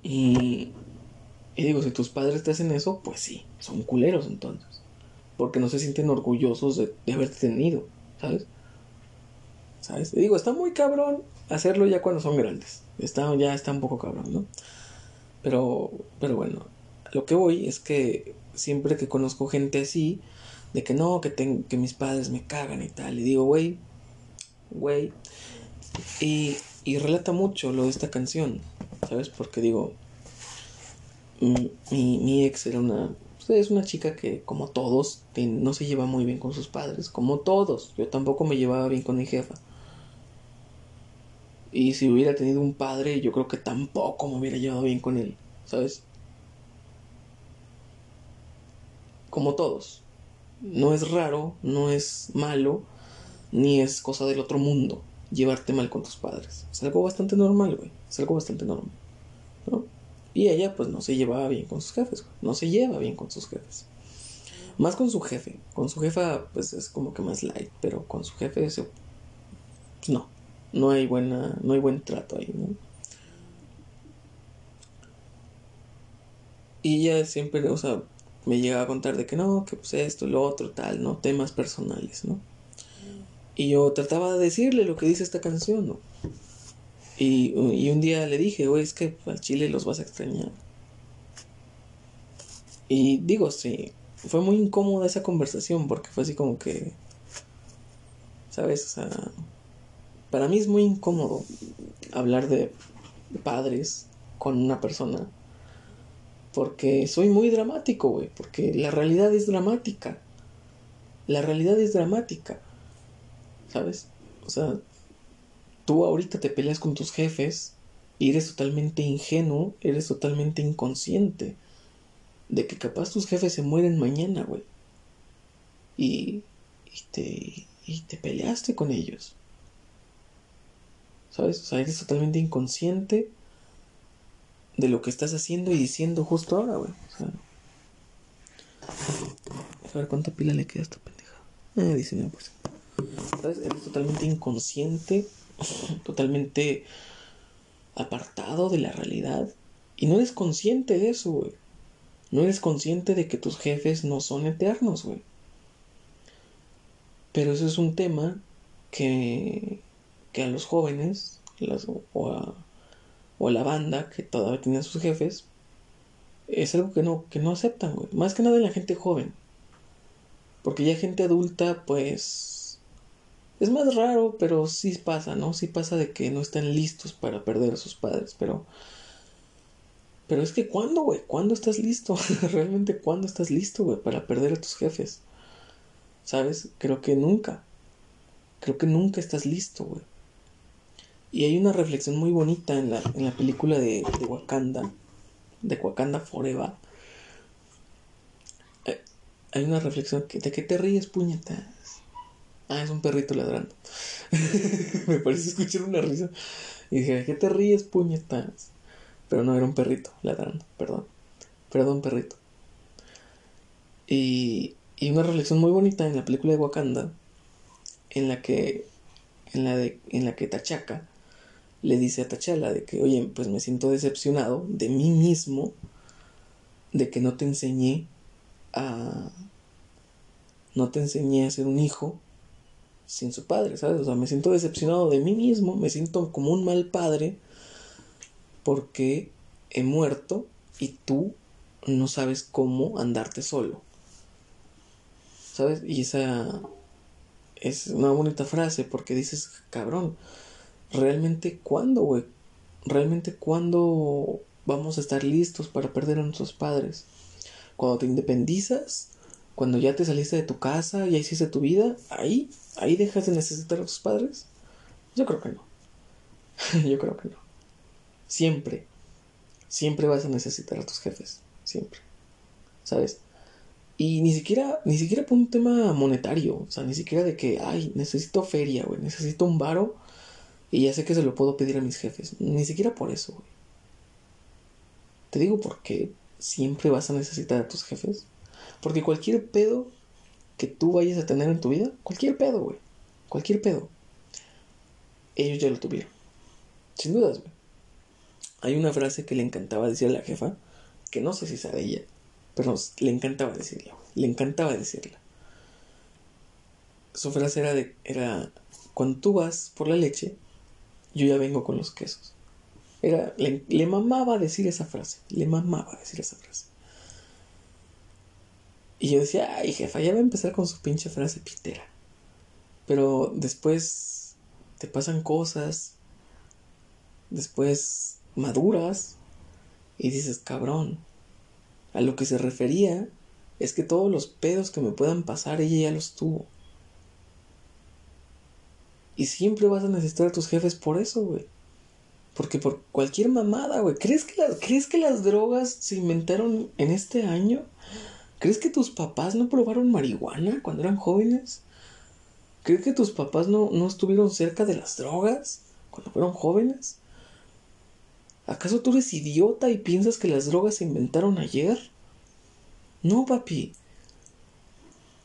Y, y digo, si tus padres te hacen eso, pues sí, son culeros entonces. Porque no se sienten orgullosos de, haberte tenido, ¿sabes? ¿Sabes? Y digo, está muy cabrón hacerlo ya cuando son grandes. Está, ya está un poco cabrón, ¿no? Pero, pero bueno, lo que voy es que siempre que conozco gente así, de que no, que, que mis padres me cagan y tal, y digo, güey, güey, y, y relata mucho lo de esta canción, ¿sabes? Porque digo, mi, mi ex era una, pues, es una chica que como todos no se lleva muy bien con sus padres, como todos, yo tampoco me llevaba bien con mi jefa. Y si hubiera tenido un padre, yo creo que tampoco me hubiera llevado bien con él, ¿sabes? Como todos. No es raro, no es malo, ni es cosa del otro mundo llevarte mal con tus padres. Es algo bastante normal, güey. Es algo bastante normal. ¿No? Y ella, pues, no se llevaba bien con sus jefes. No se lleva bien con sus jefes. Más con su jefe. Con su jefa, pues, es como que más light. Pero con su jefe, pues, no. No hay buena, no hay buen trato ahí, ¿no? Y ella siempre, o sea, me llegaba a contar de que no, que pues esto, lo otro, tal, ¿no? Temas personales, ¿no? Y yo trataba de decirle lo que dice esta canción, ¿no? Y, un día le dije, güey, es que al Chile los vas a extrañar. Y digo, sí, fue muy incómoda esa conversación porque fue así como que, ¿sabes? O sea, para mí es muy incómodo hablar de padres con una persona porque soy muy dramático, güey. Porque la realidad es dramática. La realidad es dramática. ¿Sabes? O sea, tú ahorita te peleas con tus jefes y eres totalmente ingenuo, eres totalmente inconsciente de que capaz tus jefes se mueren mañana, güey. Y, y, te, y te peleaste con ellos. ¿Sabes? O sea, eres totalmente inconsciente de lo que estás haciendo y diciendo justo ahora, güey. O sea, a ver cuánta pila le queda a esta pendeja. Eh, 19%. Eres totalmente inconsciente, totalmente apartado de la realidad. Y no eres consciente de eso, güey. No eres consciente de que tus jefes no son eternos, güey. Pero eso es un tema que, que a los jóvenes o a o la banda que todavía tiene a sus jefes, es algo que no, que no aceptan, güey. Más que nada en la gente joven. Porque ya gente adulta, pues... Es más raro, pero sí pasa, ¿no? Sí pasa de que no están listos para perder a sus padres, pero... Pero es que ¿cuándo, güey? ¿Cuándo estás listo? Realmente ¿cuándo estás listo, güey? Para perder a tus jefes. ¿Sabes? Creo que nunca. Creo que nunca estás listo, güey. Y hay una reflexión muy bonita en la, en la película de, de Wakanda, de Wakanda Forever. Eh, hay una reflexión que, de que te ríes, puñetas. Ah, es un perrito ladrando. Me parece escuchar una risa. Y dije, ¿de qué te ríes, puñetas? Pero no, era un perrito ladrando, perdón. Perdón, perrito. Y, y una reflexión muy bonita en la película de Wakanda, en la que, en la, de, en la que Tachaca le dice a Tachala de que, oye, pues me siento decepcionado de mí mismo, de que no te enseñé a... no te enseñé a ser un hijo sin su padre, ¿sabes? O sea, me siento decepcionado de mí mismo, me siento como un mal padre porque he muerto y tú no sabes cómo andarte solo. ¿Sabes? Y esa es una bonita frase porque dices, cabrón, realmente cuándo, güey. Realmente cuándo vamos a estar listos para perder a nuestros padres. Cuando te independizas, cuando ya te saliste de tu casa, ya hiciste tu vida, ahí, ahí dejas de necesitar a tus padres. Yo creo que no. Yo creo que no. Siempre, siempre vas a necesitar a tus jefes, siempre. ¿Sabes? Y ni siquiera, ni siquiera por un tema monetario, o sea, ni siquiera de que, ay, necesito feria, güey, necesito un varo y ya sé que se lo puedo pedir a mis jefes. Ni siquiera por eso, güey. Te digo porque siempre vas a necesitar a tus jefes. Porque cualquier pedo que tú vayas a tener en tu vida, cualquier pedo, güey. Cualquier pedo. Ellos ya lo tuvieron. Sin dudas, güey. Hay una frase que le encantaba decir a la jefa, que no sé si es de ella, pero le encantaba decirla, Le encantaba decirla. Su frase era de, era, cuando tú vas por la leche, yo ya vengo con los quesos. Era, le, mamaba decir esa frase, le mamaba decir esa frase. Y yo decía, ay jefa, ya va a empezar con su pinche frase pitera. Pero después te pasan cosas, después maduras y dices, cabrón, a lo que se refería es que todos los pedos que me puedan pasar ella ya los tuvo. Y siempre vas a necesitar a tus jefes por eso, güey. Porque por cualquier mamada, güey. ¿Crees que, ¿Crees que las drogas se inventaron en este año? ¿Crees que tus papás no probaron marihuana cuando eran jóvenes? ¿Crees que tus papás no, no estuvieron cerca de las drogas cuando fueron jóvenes? ¿Acaso tú eres idiota y piensas que las drogas se inventaron ayer? No, papi.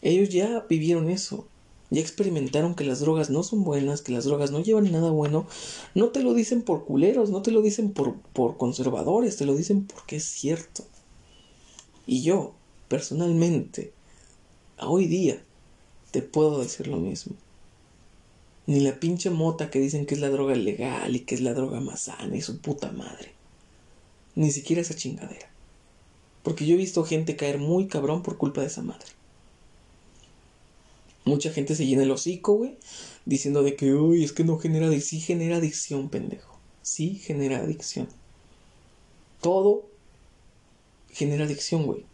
Ellos ya vivieron eso. Ya experimentaron que las drogas no son buenas, que las drogas no llevan nada bueno. No te lo dicen por culeros, no te lo dicen por, por conservadores, te lo dicen porque es cierto. Y yo, personalmente, a hoy día, te puedo decir lo mismo. Ni la pinche mota que dicen que es la droga legal y que es la droga más sana y su puta madre. Ni siquiera esa chingadera. Porque yo he visto gente caer muy cabrón por culpa de esa madre. Mucha gente se llena el hocico, güey, diciendo de que, uy, es que no genera adicción. Sí genera adicción, pendejo. Sí genera adicción. Todo genera adicción, güey.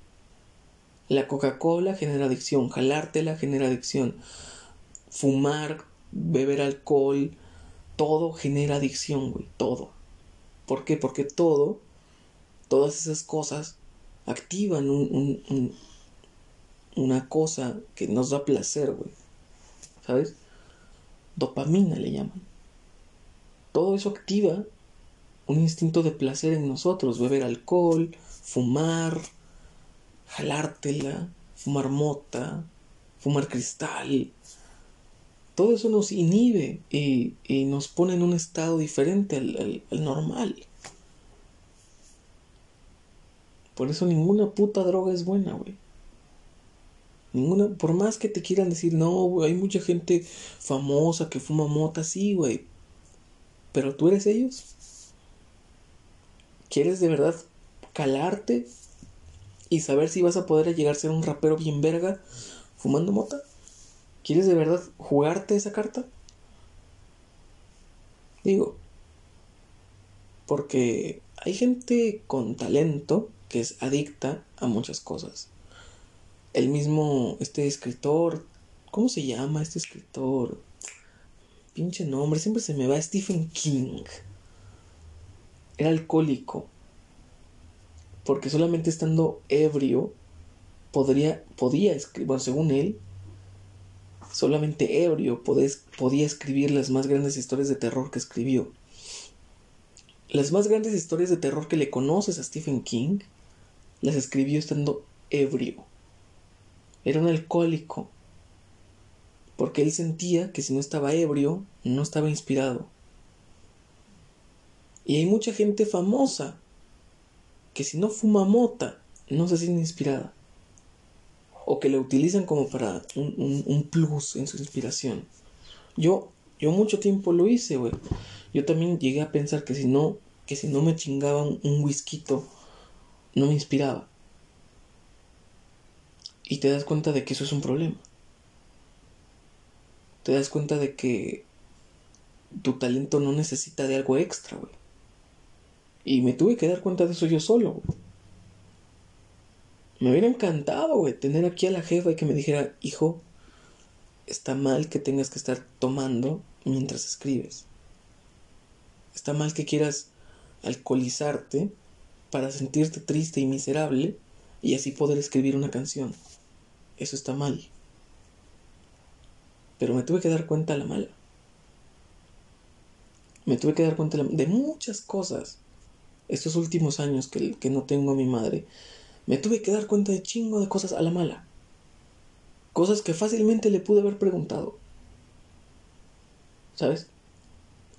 La Coca-Cola genera adicción, jalártela genera adicción. Fumar, beber alcohol, todo genera adicción, güey, todo. ¿Por qué? Porque todo, todas esas cosas activan un, un una cosa que nos da placer, güey. ¿Sabes? Dopamina le llaman. Todo eso activa un instinto de placer en nosotros. Beber alcohol, fumar, jalártela, fumar mota, fumar cristal. Todo eso nos inhibe y, nos pone en un estado diferente al, al normal. Por eso ninguna puta droga es buena, güey. Ninguna, por más que te quieran decir, no, hay mucha gente famosa que fuma mota, sí, güey. Pero tú eres ellos. ¿Quieres de verdad calarte y saber si vas a poder llegar a ser un rapero bien verga fumando mota? ¿Quieres de verdad jugarte esa carta? Digo, porque hay gente con talento que es adicta a muchas cosas el mismo, este escritor, ¿cómo se llama este escritor? Pinche nombre, siempre se me va Stephen King. Era alcohólico. Porque solamente estando ebrio podría, podía escribir, bueno, según él, solamente ebrio podía escribir las más grandes historias de terror que escribió. Las más grandes historias de terror que le conoces a Stephen King las escribió estando ebrio. Era un alcohólico, porque él sentía que si no estaba ebrio, no estaba inspirado. Y hay mucha gente famosa que si no fuma mota, no se siente inspirada. O que la utilizan como para un, plus en su inspiración. Yo, yo mucho tiempo lo hice, güey. Yo también llegué a pensar que si no, que si no me chingaban un whisky, no me inspiraba. Y te das cuenta de que eso es un problema. Te das cuenta de que tu talento no necesita de algo extra, güey. Y me tuve que dar cuenta de eso yo solo, Me hubiera encantado, tener aquí a la jefa y que me dijera, hijo, está mal que tengas que estar tomando mientras escribes. Está mal que quieras alcoholizarte para sentirte triste y miserable y así poder escribir una canción. Eso está mal. Pero me tuve que dar cuenta a la mala. Me tuve que dar cuenta de muchas cosas. Estos últimos años que, que no tengo a mi madre. Me tuve que dar cuenta de chingo de cosas a la mala. Cosas que fácilmente le pude haber preguntado. ¿Sabes?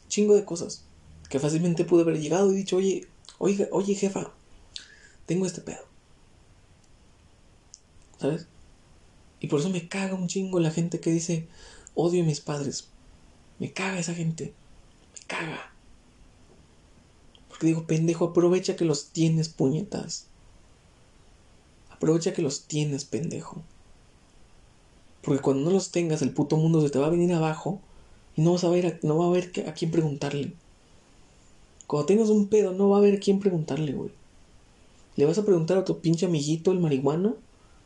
Chingo de cosas. Que fácilmente pude haber llegado y dicho, oye, oye, oye jefa, tengo este pedo. ¿Sabes? Y por eso me caga un chingo la gente que dice, odio a mis padres. Me caga esa gente. Me caga. Porque digo, pendejo, aprovecha que los tienes, puñetas. Aprovecha que los tienes, pendejo. Porque cuando no los tengas, el puto mundo se te va a venir abajo y no vas a ver, no va a haber a quién preguntarle. Cuando tengas un pedo, no va a haber a quién preguntarle, güey. Le vas a preguntar a tu pinche amiguito, el marihuano,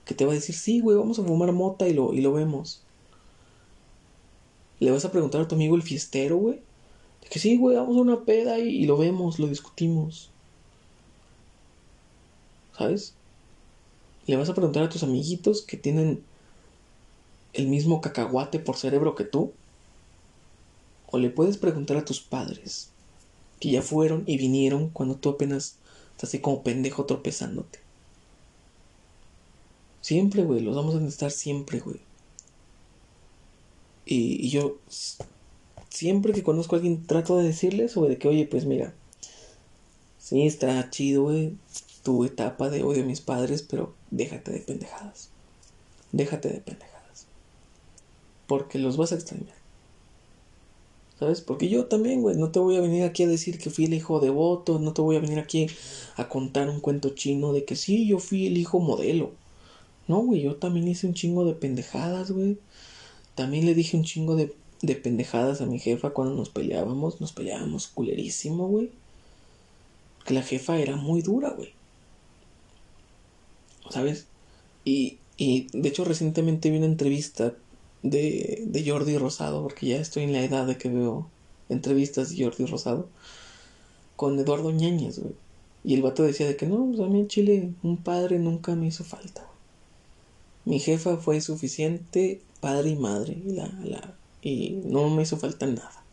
que te va a decir, sí, güey, vamos a fumar mota y lo, y lo vemos. Le vas a preguntar a tu amigo el fiestero, güey. Que sí, güey, vamos a una peda y, lo vemos, lo discutimos. ¿Sabes? Le vas a preguntar a tus amiguitos que tienen el mismo cacahuate por cerebro que tú. O le puedes preguntar a tus padres, que ya fueron y vinieron cuando tú apenas estás así como pendejo tropezándote. Siempre, güey, los vamos a necesitar siempre, güey. Y, yo siempre que conozco a alguien trato de decirles, güey, de que, oye, pues mira, sí, está chido, güey, tu etapa de odio a mis padres, pero déjate de pendejadas. Déjate de pendejadas. Porque los vas a extrañar. ¿Sabes? Porque yo también, güey, no te voy a venir aquí a decir que fui el hijo devoto, no te voy a venir aquí a contar un cuento chino de que sí, yo fui el hijo modelo. No, güey, yo también hice un chingo de pendejadas, güey. También le dije un chingo de, de pendejadas a mi jefa cuando nos peleábamos, nos peleábamos culerísimo, güey. Que la jefa era muy dura, güey. ¿Sabes? Y, y de hecho recientemente vi una entrevista de, de Jordi Rosado, porque ya estoy en la edad de que veo entrevistas de Jordi Rosado, con Eduardo Ñañez, güey. Y el vato decía de que no, pues a mí en Chile un padre nunca me hizo falta. Mi jefa fue suficiente padre y madre y, la, la, y no me hizo falta nada.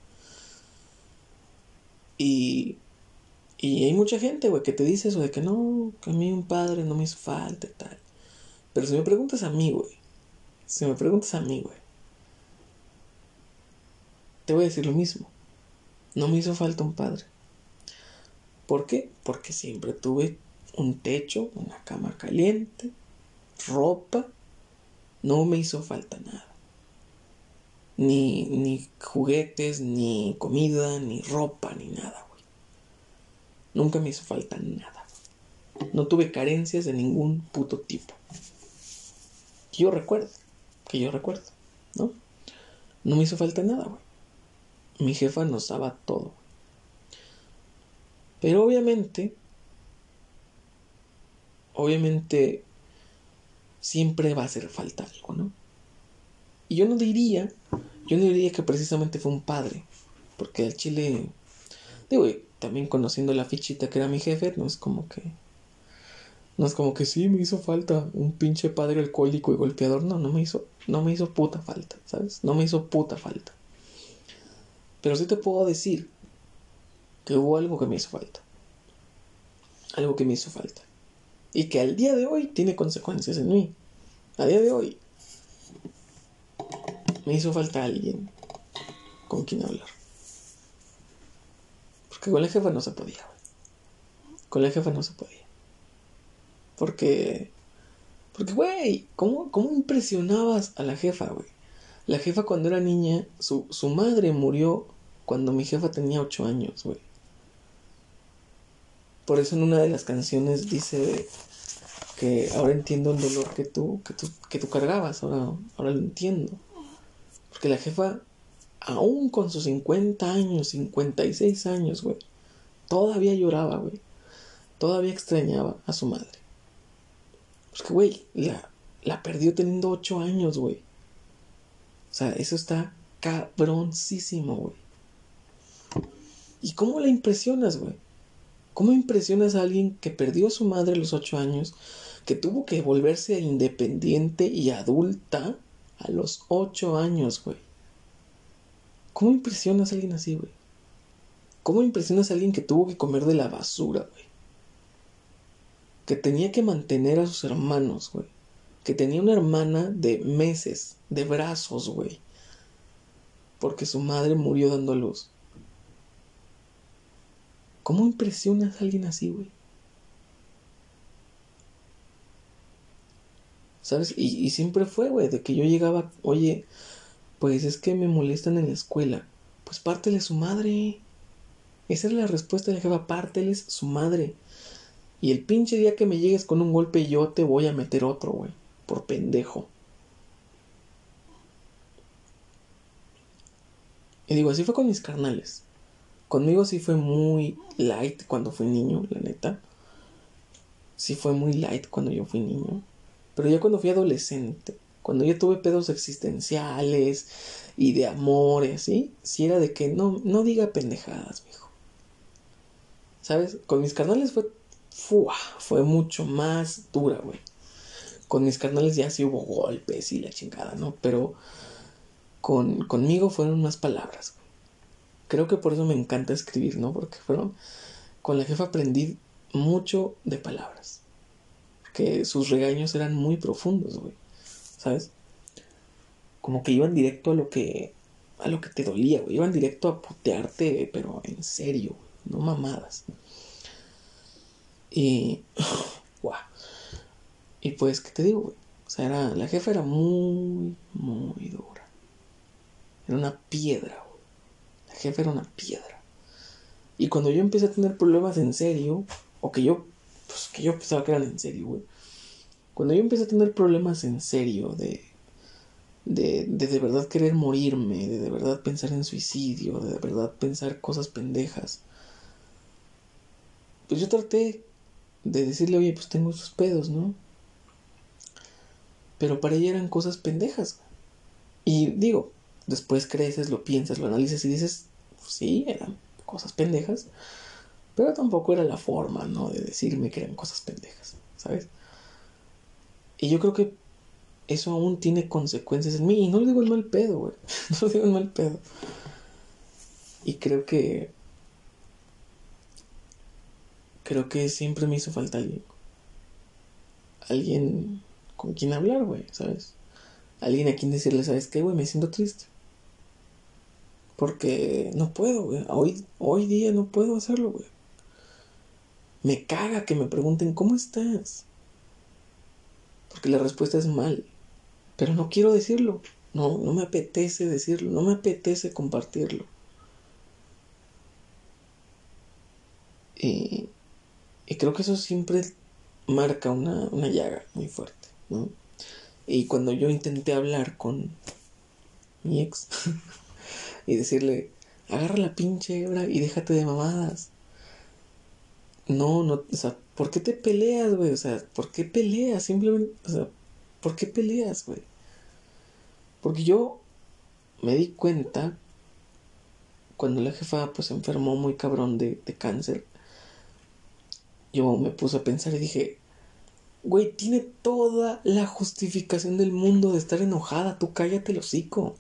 Y, y hay mucha gente, güey, que te dice eso de que no, que a mí un padre no me hizo falta y tal. Pero si me preguntas a mí, güey, si me preguntas a mí, güey, te voy a decir lo mismo. No me hizo falta un padre. ¿Por qué? Porque siempre tuve un techo, una cama caliente, ropa. No me hizo falta nada. Ni, ni juguetes, ni comida, ni ropa, ni nada, güey. Nunca me hizo falta nada. No tuve carencias de ningún puto tipo. Yo recuerdo. Que yo recuerdo, ¿no? No me hizo falta nada, güey mi jefa nos daba todo. Pero obviamente, obviamente, siempre va a hacer falta algo, ¿no? Y yo no diría, yo no diría que precisamente fue un padre, porque al chile, digo, también conociendo la fichita que era mi jefe, no es como que, no es como que sí me hizo falta un pinche padre alcohólico y golpeador, no, no me hizo, no me hizo puta falta, ¿sabes? No me hizo puta falta. Pero sí te puedo decir que hubo algo que me hizo falta. Algo que me hizo falta. Y que al día de hoy tiene consecuencias en mí. A día de hoy me hizo falta alguien con quien hablar. Porque con la jefa no se podía. Con la jefa no se podía. Porque... Porque, güey, ¿cómo, ¿cómo impresionabas a la jefa, güey? La jefa cuando era niña, su, su madre murió cuando mi jefa tenía ocho años, güey. Por eso en una de las canciones dice que ahora entiendo el dolor que tú, que tú, que tú cargabas, ahora, ahora lo entiendo. Porque la jefa, aún con sus 50 años, 56 años, güey, todavía lloraba, güey. Todavía extrañaba a su madre. Porque, güey, la, la perdió teniendo 8 años, güey. O sea, eso está cabroncísimo, güey. ¿Y cómo la impresionas, güey? ¿Cómo impresionas a alguien que perdió a su madre a los ocho años, que tuvo que volverse independiente y adulta a los ocho años, güey? ¿Cómo impresionas a alguien así, güey? ¿Cómo impresionas a alguien que tuvo que comer de la basura, güey? Que tenía que mantener a sus hermanos, güey. Que tenía una hermana de meses, de brazos, güey. Porque su madre murió dando luz. ¿Cómo impresionas a alguien así, güey? ¿Sabes? Y, siempre fue, güey, de que yo llegaba, oye, pues es que me molestan en la escuela. Pues pártele su madre. Esa es la respuesta de la párteles su madre. Y el pinche día que me llegues con un golpe yo te voy a meter otro, güey. Por pendejo. Y digo, así fue con mis carnales. Conmigo sí fue muy light cuando fui niño, la neta. Sí fue muy light cuando yo fui niño. Pero ya cuando fui adolescente, cuando ya tuve pedos existenciales y de amores, ¿sí? Sí era de que no, no diga pendejadas, mijo. ¿Sabes? Con mis canales fue, fue mucho más dura, güey. Con mis carnales ya sí hubo golpes y la chingada, ¿no? Pero con, conmigo fueron más palabras. Creo que por eso me encanta escribir, ¿no? Porque fueron... Con la jefa aprendí mucho de palabras. Que sus regaños eran muy profundos, güey. ¿Sabes? Como que iban directo a lo que... A lo que te dolía, güey. Iban directo a putearte, pero en serio, No mamadas. Y... Guau. Y pues, ¿qué te digo, güey? O sea, era, la jefa era muy, muy dura. Era una piedra, güey. La jefa era una piedra. Y cuando yo empecé a tener problemas en serio, o que yo, pues que yo pensaba que eran en serio, güey. Cuando yo empecé a tener problemas en serio de, de, de de verdad querer morirme, de de verdad pensar en suicidio, de de verdad pensar cosas pendejas, pues yo traté de decirle, oye, pues tengo esos pedos, ¿no? Pero para ella eran cosas pendejas. Y digo, después creces, lo piensas, lo analizas y dices, pues sí, eran cosas pendejas. Pero tampoco era la forma, ¿no? De decirme que eran cosas pendejas, ¿sabes? Y yo creo que eso aún tiene consecuencias en mí. Y no le digo el mal pedo, güey. No le digo el mal pedo. Y creo que creo que siempre me hizo falta alguien. Alguien con quien hablar, güey, ¿sabes? Alguien a quien decirle, ¿sabes qué, güey? Me siento triste. Porque no puedo, güey. Hoy, hoy día no puedo hacerlo, güey. Me caga que me pregunten, ¿cómo estás? Porque la respuesta es mal. Pero no quiero decirlo. No, no me apetece decirlo. No me apetece compartirlo. Y creo que eso siempre marca una, una llaga muy fuerte, ¿no? Y cuando yo intenté hablar con mi ex y decirle, agarra la pinche hebra y déjate de mamadas. No, no, o sea, ¿por qué te peleas, güey? O sea, ¿por qué peleas? Simplemente, o sea, ¿por qué peleas, güey? Porque yo me di cuenta cuando la jefa pues enfermó muy cabrón de, de cáncer yo me puse a pensar y dije, güey, tiene toda la justificación del mundo de estar enojada, tú cállate el hocico.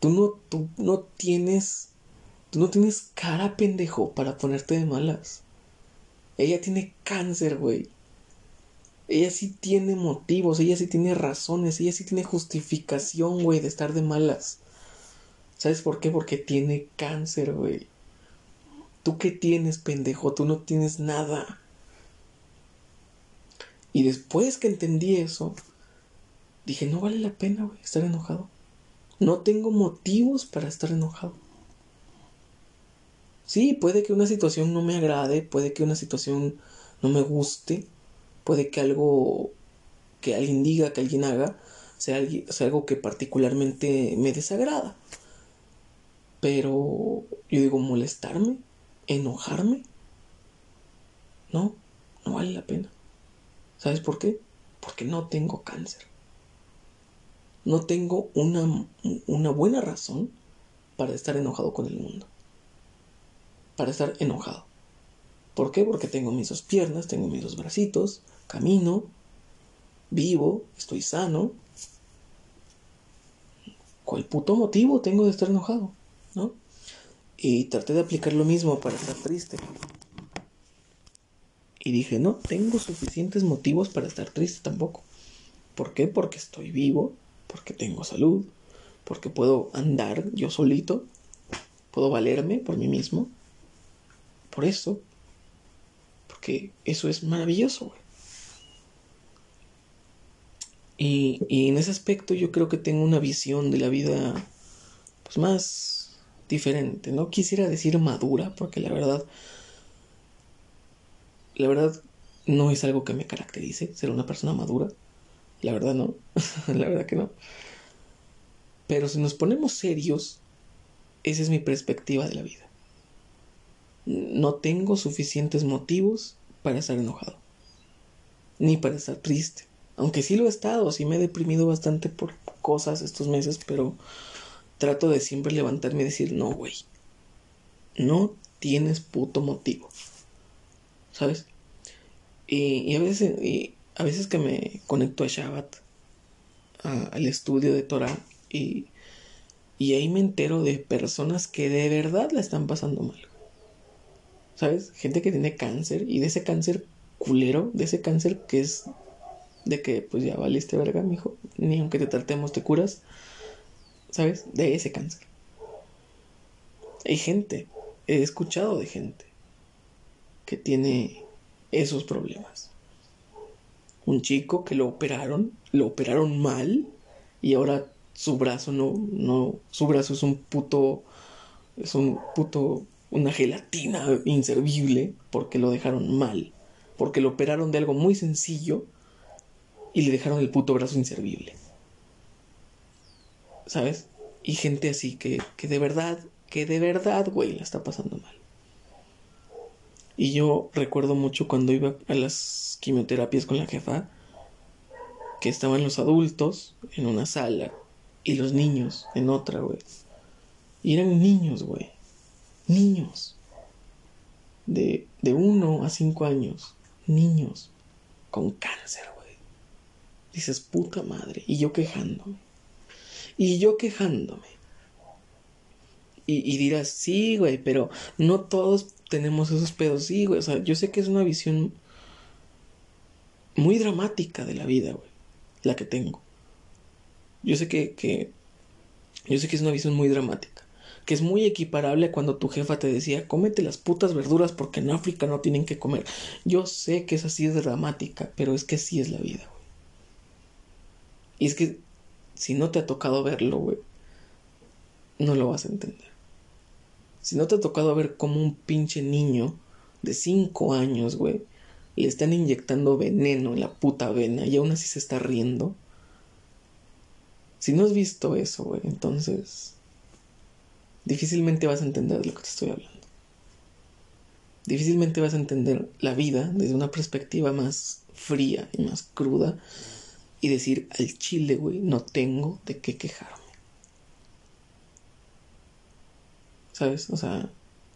Tú no, tú no tienes, tú no tienes cara pendejo para ponerte de malas. Ella tiene cáncer, güey. Ella sí tiene motivos, ella sí tiene razones, ella sí tiene justificación, güey, de estar de malas. ¿Sabes por qué? Porque tiene cáncer, güey. ¿Tú qué tienes, pendejo? Tú no tienes nada. Y después que entendí eso, dije, no vale la pena, güey, estar enojado. No tengo motivos para estar enojado. Sí, puede que una situación no me agrade, puede que una situación no me guste, puede que algo que alguien diga, que alguien haga, sea, algo que particularmente me desagrada. Pero yo digo, molestarme, enojarme. No, no vale la pena. ¿Sabes por qué? Porque no tengo cáncer. No tengo una, una buena razón para estar enojado con el mundo. Para estar enojado. ¿Por qué? Porque tengo mis dos piernas, tengo mis dos bracitos, camino, vivo, estoy sano. ¿Cuál puto motivo tengo de estar enojado? ¿No? Y traté de aplicar lo mismo para estar triste. Y dije, no tengo suficientes motivos para estar triste tampoco. ¿Por qué? Porque estoy vivo, porque tengo salud, porque puedo andar yo solito, puedo valerme por mí mismo. Por eso, porque eso es maravilloso, Y, y en ese aspecto yo creo que tengo una visión de la vida pues más diferente. No quisiera decir madura, porque la verdad, la verdad no es algo que me caracterice ser una persona madura. La verdad no, la verdad que no. Pero si nos ponemos serios, esa es mi perspectiva de la vida. No tengo suficientes motivos para estar enojado, ni para estar triste. Aunque sí lo he estado, sí me he deprimido bastante por cosas estos meses, pero trato de siempre levantarme y decir, no, güey, no tienes puto motivo. ¿Sabes? Y, a veces, y, a veces que me conecto a Shabbat, al estudio de Torah, y, y ahí me entero de personas que de verdad la están pasando mal. ¿Sabes? Gente que tiene cáncer y de ese cáncer culero, de ese cáncer que es de que pues ya valiste verga, mijo, ni aunque te tratemos te curas, ¿sabes? De ese cáncer. Hay gente, he escuchado de gente que tiene esos problemas. Un chico que lo operaron, lo operaron mal y ahora su brazo no, no, su brazo es un puto, es un puto, una gelatina inservible porque lo dejaron mal, porque lo operaron de algo muy sencillo y le dejaron el puto brazo inservible. ¿Sabes? Y gente así que, que de verdad, que de verdad, güey, la está pasando mal. Y yo recuerdo mucho cuando iba a las quimioterapias con la jefa, que estaban los adultos en una sala y los niños en otra, güey. Y eran niños, güey. Niños. De, de uno a cinco años. Niños. Con cáncer, güey. Dices, puta madre. Y yo quejándome. Y yo quejándome. Y, y dirás, sí, güey, pero no todos tenemos esos pedos. Sí, güey. O sea, yo sé que es una visión muy dramática de la vida, güey. La que tengo. Yo sé que, que. Yo sé que es una visión muy dramática. Que es muy equiparable a cuando tu jefa te decía, cómete las putas verduras porque en África no tienen que comer. Yo sé que es así de dramática, pero es que así es la vida, güey. Y es que si no te ha tocado verlo, güey, no lo vas a entender. Si no te ha tocado ver cómo un pinche niño de 5 años, güey, le están inyectando veneno en la puta vena y aún así se está riendo. Si no has visto eso, güey, entonces difícilmente vas a entender de lo que te estoy hablando. Difícilmente vas a entender la vida desde una perspectiva más fría y más cruda y decir al chile, güey, no tengo de qué quejarme. ¿Sabes? O sea,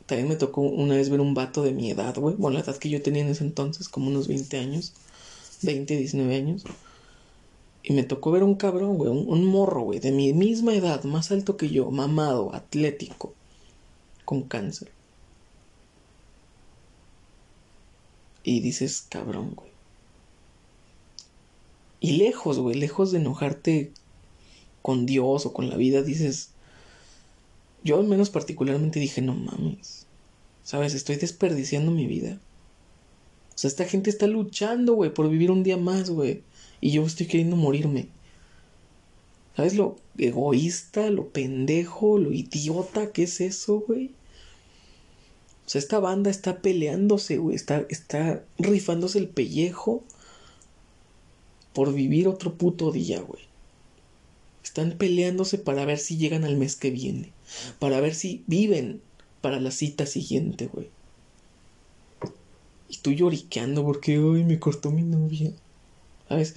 también me tocó una vez ver un vato de mi edad, güey. Bueno, la edad que yo tenía en ese entonces, como unos 20 años. 20, 19 años. Y me tocó ver un cabrón, güey. Un, morro, güey. De mi misma edad, más alto que yo. Mamado, atlético. Con cáncer. Y dices, cabrón, güey. Y lejos, güey. Lejos de enojarte con Dios o con la vida, dices yo al menos particularmente dije, no mames. ¿Sabes? Estoy desperdiciando mi vida. O sea, esta gente está luchando, güey, por vivir un día más, güey. Y yo estoy queriendo morirme. ¿Sabes lo egoísta, lo pendejo, lo idiota que es eso, güey? O sea, esta banda está peleándose, güey. Está, está rifándose el pellejo por vivir otro puto día, güey. Están peleándose para ver si llegan al mes que viene para ver si viven para la cita siguiente, güey. Y tú lloriqueando porque hoy me cortó mi novia. ¿Sabes?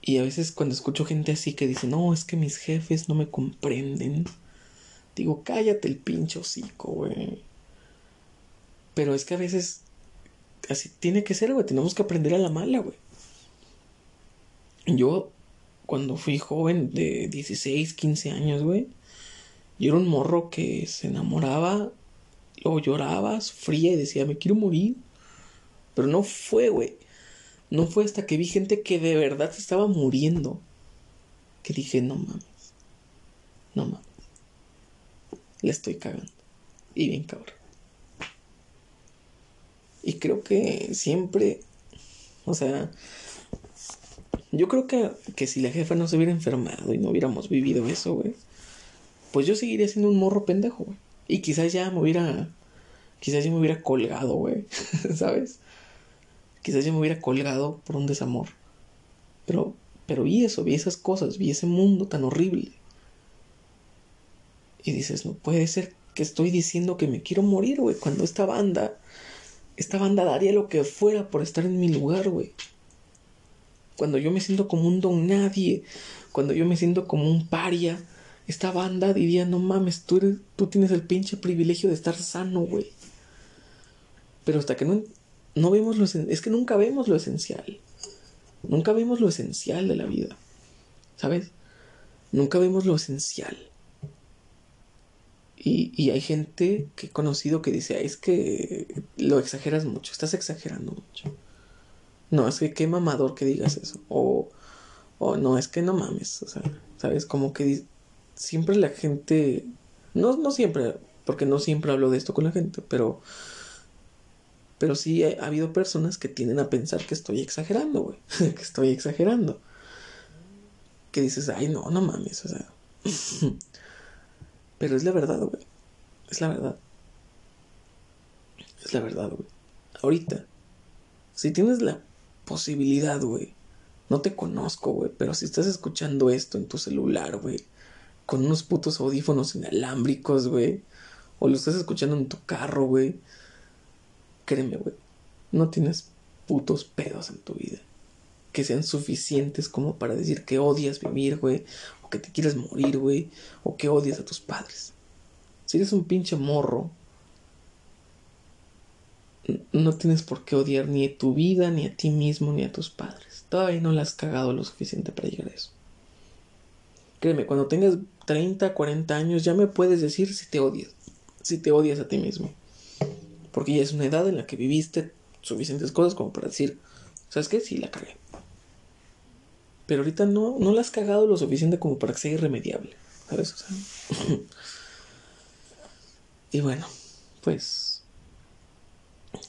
Y a veces cuando escucho gente así que dice, no, es que mis jefes no me comprenden. Digo, cállate el pincho hocico, güey. Pero es que a veces así tiene que ser, güey. Tenemos que aprender a la mala, güey. Yo cuando fui joven de 16, 15 años, güey. Yo era un morro que se enamoraba, luego lloraba, sufría y decía, me quiero morir. Pero no fue, güey. No fue hasta que vi gente que de verdad se estaba muriendo. Que dije, no mames. No mames. Le estoy cagando. Y bien cabrón. Y creo que siempre, o sea, yo creo que, que si la jefa no se hubiera enfermado y no hubiéramos vivido eso, pues yo seguiría siendo un morro pendejo, güey. Y quizás ya me hubiera. Quizás ya me hubiera colgado, güey. ¿Sabes? Quizás ya me hubiera colgado por un desamor. Pero, pero vi eso, vi esas cosas, vi ese mundo tan horrible. Y dices, no puede ser que estoy diciendo que me quiero morir, güey. Cuando esta banda, esta banda daría lo que fuera por estar en mi lugar, güey cuando yo me siento como un don nadie, cuando yo me siento como un paria, esta banda diría, no mames, tú, tú tienes el pinche privilegio de estar sano, güey. Pero hasta que no, no vemos lo es que nunca vemos lo esencial. Nunca vemos lo esencial de la vida. ¿Sabes? Nunca vemos lo esencial. Y, y, hay gente que he conocido que dice, es que lo exageras mucho, estás exagerando mucho. No, es que qué mamador que digas eso. O, o no, es que no mames. O sea, ¿sabes? Como que siempre la gente, no, no siempre, porque no siempre hablo de esto con la gente, pero pero sí ha, habido personas que tienden a pensar que estoy exagerando, güey. que estoy exagerando. Que dices, ay, no, no mames, o sea. Pero es la verdad, güey. Es la verdad. Es la verdad, güey. Ahorita, si tienes la posibilidad, güey. No te conozco, güey. Pero si estás escuchando esto en tu celular, güey. Con unos putos audífonos inalámbricos, güey. O lo estás escuchando en tu carro, güey Créeme, güey, no tienes putos pedos en tu vida que sean suficientes como para decir que odias vivir, güey, o que te quieres morir, güey, o que odias a tus padres. Si eres un pinche morro, no tienes por qué odiar ni a tu vida, ni a ti mismo, ni a tus padres. Todavía no la has cagado lo suficiente para llegar a eso. Créeme, cuando tengas 30, 40 años ya me puedes decir si te odias, si te odias a ti mismo. Porque ya es una edad en la que viviste suficientes cosas como para decir, ¿sabes qué? Sí, la cagué. Pero ahorita no, no la has cagado lo suficiente como para que sea irremediable. ¿Sabes? O sea. y bueno, pues.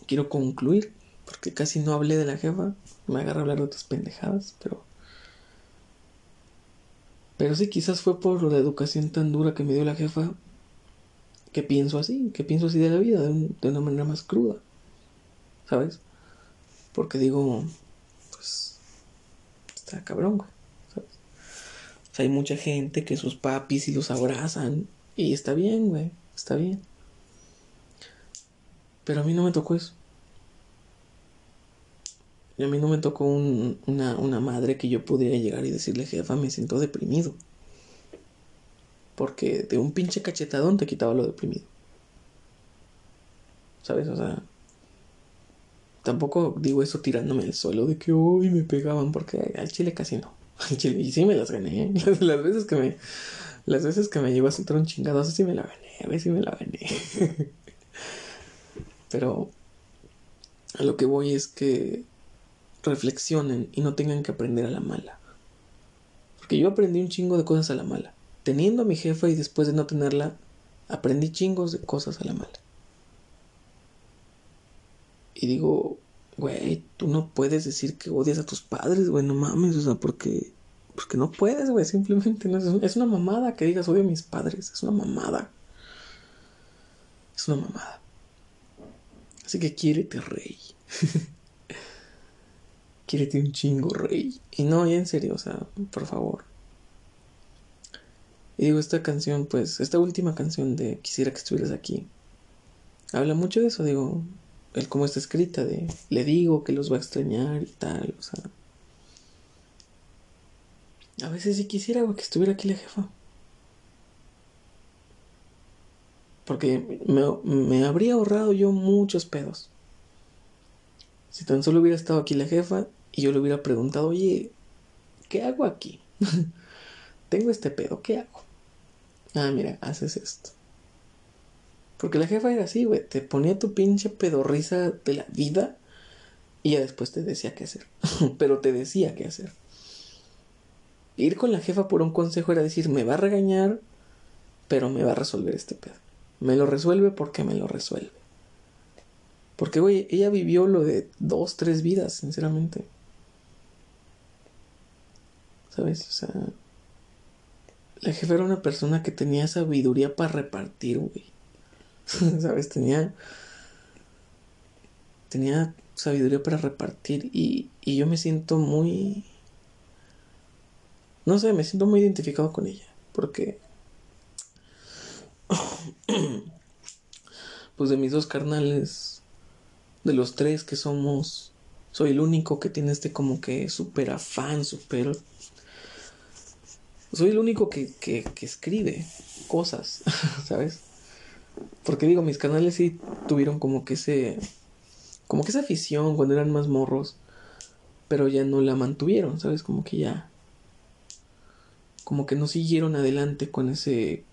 Quiero concluir. Porque casi no hablé de la jefa. Me agarra a hablar de otras pendejadas, pero. Pero sí, quizás fue por la educación tan dura que me dio la jefa que pienso así, que pienso así de la vida, de, una manera más cruda, ¿sabes? Porque digo, pues, está cabrón, ¿sabes? O sea, hay mucha gente que sus papis y los abrazan, y está bien, güey, está bien. Pero a mí no me tocó eso. Y a mí no me tocó una, una madre que yo pudiera llegar y decirle, jefa, me siento deprimido. Porque de un pinche cachetadón te quitaba lo deprimido. ¿Sabes? O sea. Tampoco digo eso tirándome al suelo de que hoy me pegaban, porque al chile casi no. Al chile, y sí me las gané. ¿eh? Las, veces que me. Las veces que me llevo a soltar un chingado, sí me la gané. A ver si me la gané. Pero. A lo que voy es que reflexionen y no tengan que aprender a la mala. Porque yo aprendí un chingo de cosas a la mala teniendo a mi jefa y después de no tenerla, aprendí chingos de cosas a la mala. Y digo, güey, tú no puedes decir que odias a tus padres, güey, no mames, o sea, porque, porque no puedes, güey, simplemente no es, una mamada que digas odio a mis padres, es una mamada. Es una mamada. Así que quiérete, rey. quiérete un chingo, rey. Y no, ya en serio, o sea, por favor. Y digo, esta canción, pues, esta última canción de Quisiera que estuvieras aquí, habla mucho de eso, digo, el cómo está escrita, de le digo que los va a extrañar y tal, o sea. A veces sí quisiera que estuviera aquí la jefa. Porque me, me habría ahorrado yo muchos pedos. Si tan solo hubiera estado aquí la jefa y yo le hubiera preguntado, oye, ¿qué hago aquí? Tengo este pedo, ¿qué hago? Ah, mira, haces esto. Porque la jefa era así, güey. Te ponía tu pinche pedorrisa de la vida y ya después te decía qué hacer. Pero te decía qué hacer. Ir con la jefa por un consejo era decir, me va a regañar, pero me va a resolver este pedo. Me lo resuelve porque me lo resuelve. Porque, güey, ella vivió lo de dos, tres vidas, sinceramente. ¿Sabes? O sea, la jefa era una persona que tenía sabiduría para repartir, güey. ¿Sabes? Tenía. Tenía sabiduría para repartir y, y yo me siento muy. No sé, me siento muy identificado con ella. Porque. pues de mis dos carnales. De los tres que somos. Soy el único que tiene este como que súper afán, súper soy el único que, que, que escribe cosas, ¿sabes? Porque digo, mis canales sí tuvieron como que ese, como que esa afición cuando eran más morros, pero ya no la mantuvieron, ¿sabes? Como que ya como que no siguieron adelante con ese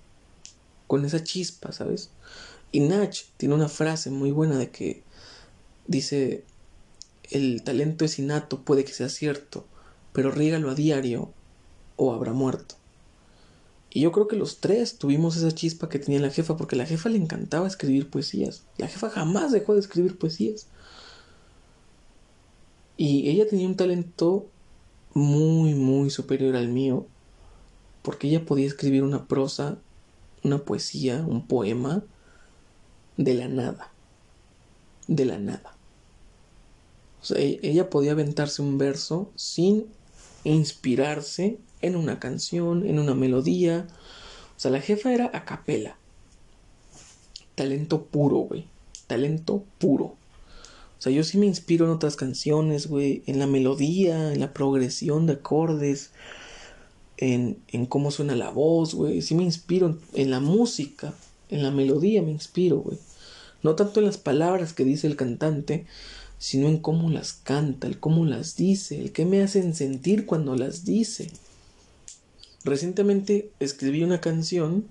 con esa chispa, ¿sabes? Y Nach tiene una frase muy buena de que dice el talento es innato, puede que sea cierto, pero rígalo a diario o habrá muerto. Y yo creo que los tres tuvimos esa chispa que tenía la jefa, porque la jefa le encantaba escribir poesías. La jefa jamás dejó de escribir poesías. Y ella tenía un talento muy, muy superior al mío, porque ella podía escribir una prosa, una poesía, un poema, de la nada. De la nada. O sea, e-, ella podía aventarse un verso sin inspirarse en una canción, en una melodía. O sea, la jefa era a capela. Talento puro, güey. Talento puro. O sea, yo sí me inspiro en otras canciones, güey. En la melodía, en la progresión de acordes. En, en cómo suena la voz, güey. Sí me inspiro en, en la música. En la melodía me inspiro, güey. No tanto en las palabras que dice el cantante, sino en cómo las canta, el cómo las dice, el qué me hacen sentir cuando las dice. Recientemente escribí una canción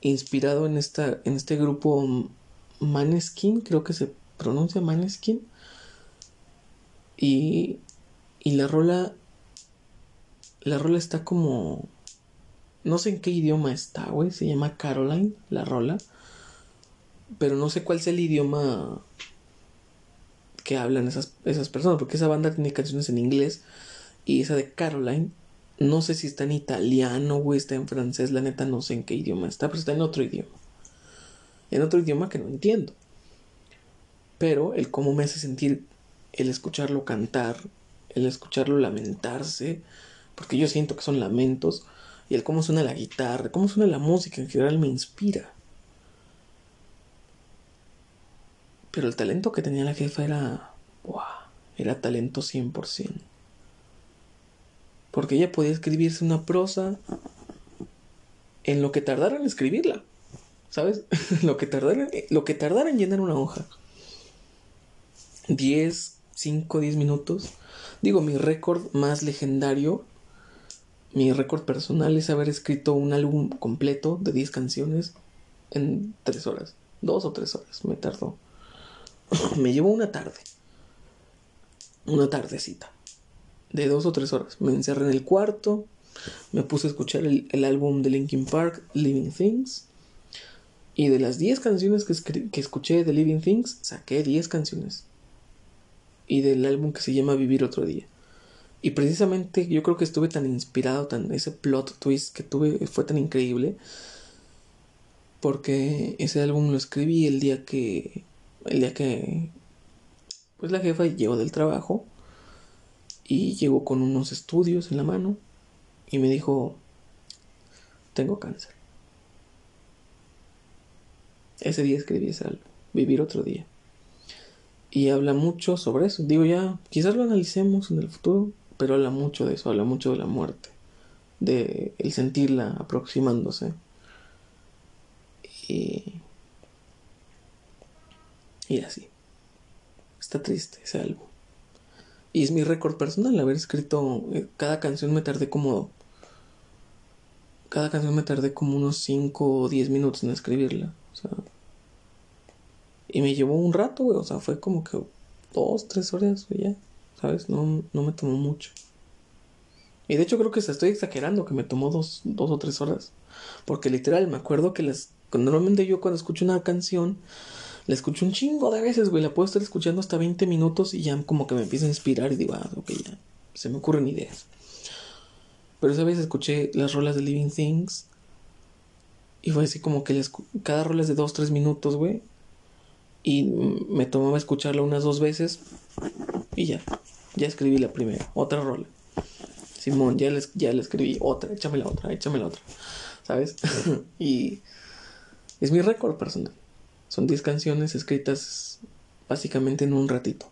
inspirado en esta en este grupo Maneskin, creo que se pronuncia Maneskin. Y y la rola la rola está como no sé en qué idioma está, güey, se llama Caroline la rola. Pero no sé cuál es el idioma que hablan esas, esas personas, porque esa banda tiene canciones en inglés y esa de Caroline no sé si está en italiano o está en francés, la neta no sé en qué idioma está, pero está en otro idioma. En otro idioma que no entiendo. Pero el cómo me hace sentir el escucharlo cantar, el escucharlo lamentarse, porque yo siento que son lamentos, y el cómo suena la guitarra, cómo suena la música en general me inspira. Pero el talento que tenía la jefa era... ¡Wow! Era talento 100% porque ella podía escribirse una prosa en lo que tardara en escribirla, ¿sabes? lo, que tardara, lo que tardara en llenar una hoja. 10, 5, 10 minutos. Digo, mi récord más legendario, mi récord personal es haber escrito un álbum completo de 10 canciones en 3 horas. 2 o 3 horas me tardó. me llevó una tarde. Una tardecita de dos o tres horas. Me encerré en el cuarto, me puse a escuchar el, álbum de Linkin Park, Living Things. Y de las 10 canciones que, que escuché de Living Things, saqué 10 canciones. Y del álbum que se llama Vivir otro día. Y precisamente yo creo que estuve tan inspirado, tan ese plot twist que tuve fue tan increíble. Porque ese álbum lo escribí el día que. El día que. Pues la jefa llegó del trabajo y llegó con unos estudios en la mano y me dijo, tengo cáncer. Ese día escribí ese álbum, Vivir otro día. Y habla mucho sobre eso. Digo ya, quizás lo analicemos en el futuro, pero habla mucho de eso, habla mucho de la muerte, de el sentirla aproximándose. Y, y así. Está triste ese álbum. Y es mi récord personal haber escrito. Eh, cada canción me tardé como. Cada canción me tardé como unos 5 o 10 minutos en escribirla. O sea. Y me llevó un rato, güey. O sea, fue como que dos, tres horas, güey, ya. ¿Sabes? No, no me tomó mucho. Y de hecho creo que se estoy exagerando que me tomó dos, dos o tres horas. Porque literal, me acuerdo que las. Normalmente yo cuando escucho una canción la escucho un chingo de veces, güey. La puedo estar escuchando hasta 20 minutos y ya como que me empieza a inspirar y digo, ah, ok, ya. Se me ocurren ideas. Pero esa vez escuché las rolas de Living Things. Y fue así como que cada rola es de 2-3 minutos, güey. Y me tomaba escucharla unas dos veces. Y ya. Ya escribí la primera. Otra rola. Simón, ya les, ya le escribí otra. Échame la otra, échame la otra. ¿Sabes? y es mi récord personal. Son 10 canciones escritas básicamente en un ratito.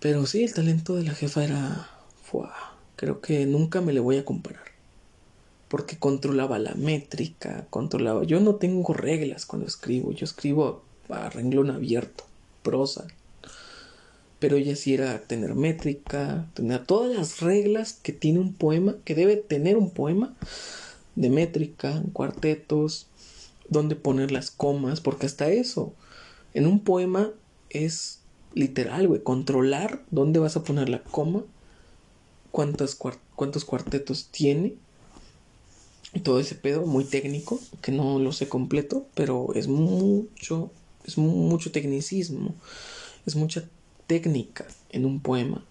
Pero sí, el talento de la jefa era... creo que nunca me le voy a comparar. Porque controlaba la métrica, controlaba... Yo no tengo reglas cuando escribo, yo escribo a renglón abierto, prosa. Pero ella sí era tener métrica, tener todas las reglas que tiene un poema, que debe tener un poema, de métrica, cuartetos, dónde poner las comas, porque hasta eso, en un poema es literal, güey, controlar dónde vas a poner la coma, cuántos, cuántos cuartetos tiene, todo ese pedo muy técnico, que no lo sé completo, pero es mucho, es mucho tecnicismo, es mucha técnica en un poema,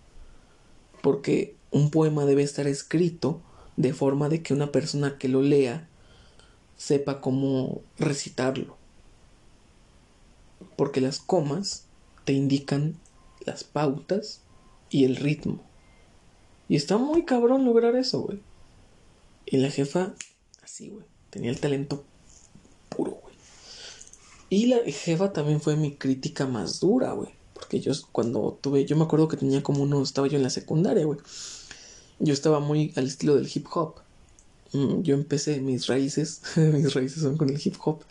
porque un poema debe estar escrito de forma de que una persona que lo lea sepa cómo recitarlo. Porque las comas te indican las pautas y el ritmo. Y está muy cabrón lograr eso, güey. Y la jefa, así, güey. Tenía el talento puro, güey. Y la jefa también fue mi crítica más dura, güey. Porque yo cuando tuve, yo me acuerdo que tenía como uno, estaba yo en la secundaria, güey. Yo estaba muy al estilo del hip hop. Mm, yo empecé mis raíces, mis raíces son con el hip hop.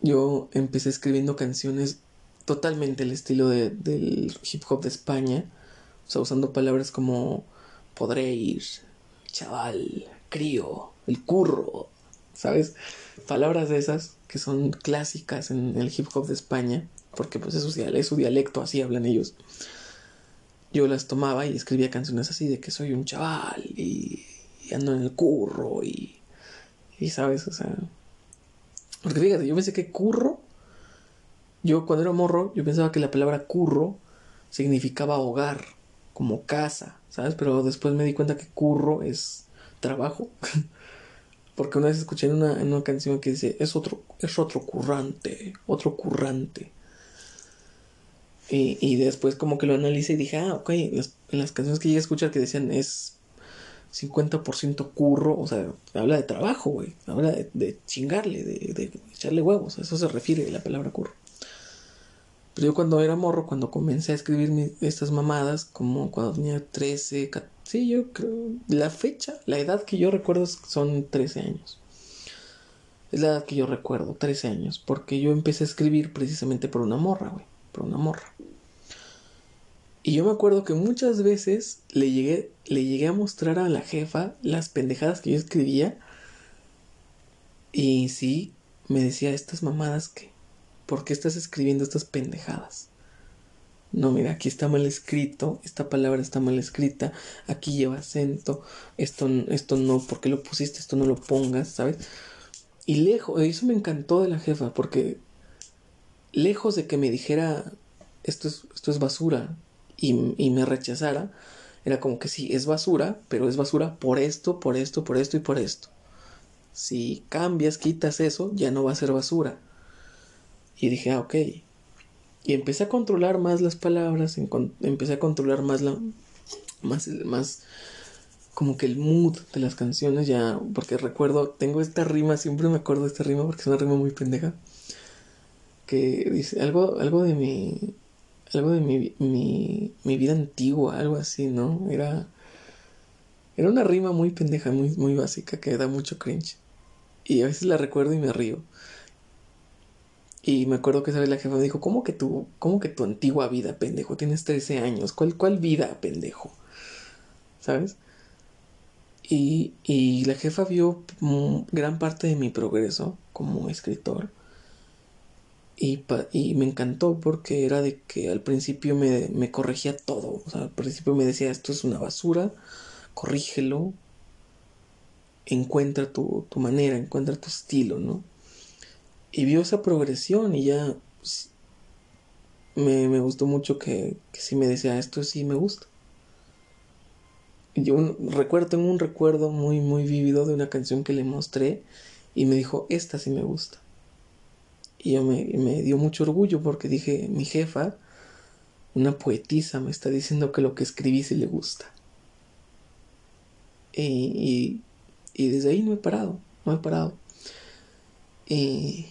Yo empecé escribiendo canciones totalmente al estilo del hip hop de España, o sea, usando palabras como podré ir, chaval, crío, el curro, ¿sabes? Palabras de esas que son clásicas en el hip hop de España, porque pues es su, es su dialecto, así hablan ellos. Yo las tomaba y escribía canciones así de que soy un chaval y y ando en el curro y, y sabes, o sea, porque fíjate, yo pensé que curro, yo cuando era morro, yo pensaba que la palabra curro significaba hogar, como casa, ¿sabes? Pero después me di cuenta que curro es trabajo. Porque una vez escuché en una, una canción que dice, es otro, es otro currante, otro currante. Y, y después como que lo analicé y dije, ah, ok, en las canciones que llegué a escuchar que decían es 50% curro, o sea, habla de trabajo, güey, habla de, chingarle, de, echarle huevos, a eso se refiere la palabra curro. Pero yo cuando era morro, cuando comencé a escribir estas mamadas, como cuando tenía 13, sí, yo creo, la fecha, la edad que yo recuerdo son 13 años. Es la edad que yo recuerdo, 13 años, porque yo empecé a escribir precisamente por una morra, güey, por una morra. Y yo me acuerdo que muchas veces le llegué, le llegué a mostrar a la jefa las pendejadas que yo escribía. Y sí, me decía, estas mamadas que, ¿por qué estás escribiendo estas pendejadas? No, mira, aquí está mal escrito, esta palabra está mal escrita, aquí lleva acento, esto, esto no, ¿por qué lo pusiste? Esto no lo pongas, ¿sabes? Y lejos, eso me encantó de la jefa, porque lejos de que me dijera, esto es, esto es basura, y, me rechazara, era como que sí, es basura, pero es basura por esto, por esto, por esto y por esto. Si cambias, quitas eso, ya no va a ser basura. Y dije, ah, ok. Y empecé a controlar más las palabras, empecé a controlar más la. más, más como que el mood de las canciones ya, porque recuerdo, tengo esta rima, siempre me acuerdo de esta rima porque es una rima muy pendeja, que dice algo, algo de mi, algo de mi, mi, mi vida antigua, algo así, ¿no? Era, era una rima muy pendeja, muy, muy básica, que da mucho cringe. Y a veces la recuerdo y me río. Y me acuerdo que esa vez la jefa me dijo, ¿cómo que tu, cómo que tu antigua vida, pendejo? Tienes 13 años. ¿Cuál, cuál vida, pendejo? ¿Sabes? Y, y la jefa vio gran parte de mi progreso como escritor. Y, y, me encantó porque era de que al principio me, corregía todo. O sea, al principio me decía, esto es una basura, corrígelo, encuentra tu, manera, encuentra tu estilo, ¿no? Y vio esa progresión y ya pues, me, gustó mucho que, sí me decía, esto sí me gusta. Yo recuerdo, tengo un recuerdo muy, muy vívido de una canción que le mostré y me dijo, esta sí me gusta. Y yo me, me dio mucho orgullo porque dije, mi jefa, una poetisa, me está diciendo que lo que escribí sí le gusta. Y, y, desde ahí no he parado, no he parado. Y,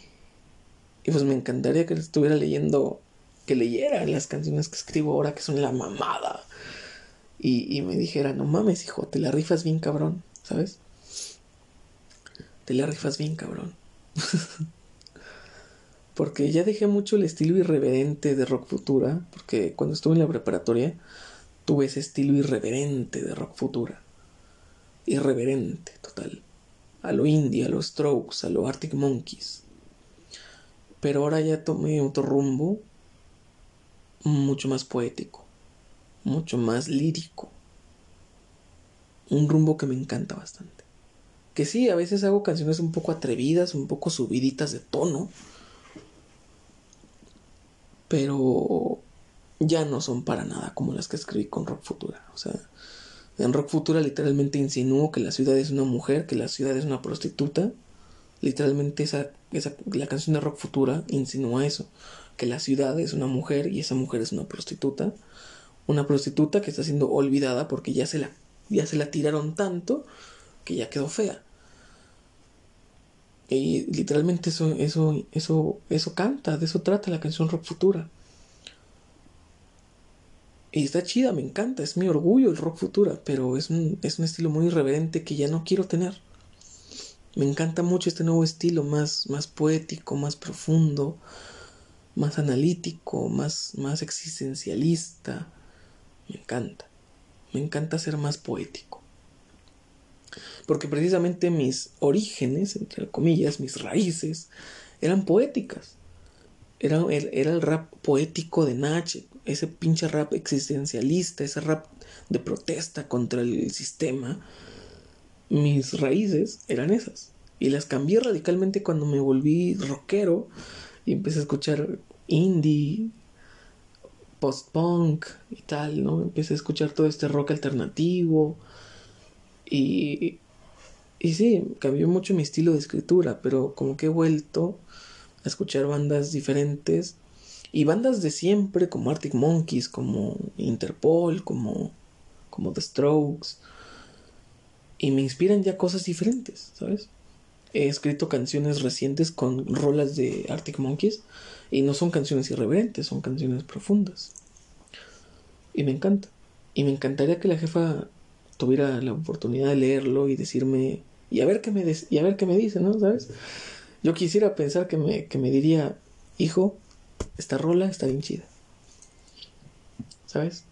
y pues me encantaría que estuviera leyendo, que leyera las canciones que escribo ahora que son la mamada. Y, y me dijera, no mames, hijo, te la rifas bien cabrón, ¿sabes? Te la rifas bien cabrón. Porque ya dejé mucho el estilo irreverente de rock futura, porque cuando estuve en la preparatoria tuve ese estilo irreverente de rock futura. Irreverente, total. A lo indie, a los Strokes, a lo Arctic Monkeys. Pero ahora ya tomé otro rumbo mucho más poético, mucho más lírico. Un rumbo que me encanta bastante. Que sí, a veces hago canciones un poco atrevidas, un poco subiditas de tono. Pero ya no son para nada como las que escribí con Rock Futura. O sea, en Rock Futura literalmente insinúo que la ciudad es una mujer, que la ciudad es una prostituta. Literalmente esa, esa, la canción de Rock Futura insinúa eso, que la ciudad es una mujer y esa mujer es una prostituta. Una prostituta que está siendo olvidada porque ya se la, ya se la tiraron tanto que ya quedó fea. Y literalmente eso, eso, eso, eso canta, de eso trata la canción Rock Futura. Y está chida, me encanta, es mi orgullo el rock futura, pero es un, es un estilo muy irreverente que ya no quiero tener. Me encanta mucho este nuevo estilo, más, más poético, más profundo, más analítico, más, más existencialista. Me encanta. Me encanta ser más poético. Porque precisamente mis orígenes, entre comillas, mis raíces, eran poéticas. Era, era el rap poético de Nach, ese pinche rap existencialista, ese rap de protesta contra el sistema. Mis raíces eran esas. Y las cambié radicalmente cuando me volví rockero y empecé a escuchar indie, post-punk y tal, ¿no? Empecé a escuchar todo este rock alternativo y, y sí, cambió mucho mi estilo de escritura, pero como que he vuelto a escuchar bandas diferentes y bandas de siempre como Arctic Monkeys, como Interpol, como, como The Strokes. Y me inspiran ya cosas diferentes, ¿sabes? He escrito canciones recientes con rolas de Arctic Monkeys y no son canciones irreverentes, son canciones profundas. Y me encanta. Y me encantaría que la jefa tuviera la oportunidad de leerlo y decirme y a ver qué me y a ver qué me dice, ¿no? ¿Sabes? Yo quisiera pensar que me, que me diría, hijo, esta rola está bien chida. ¿Sabes?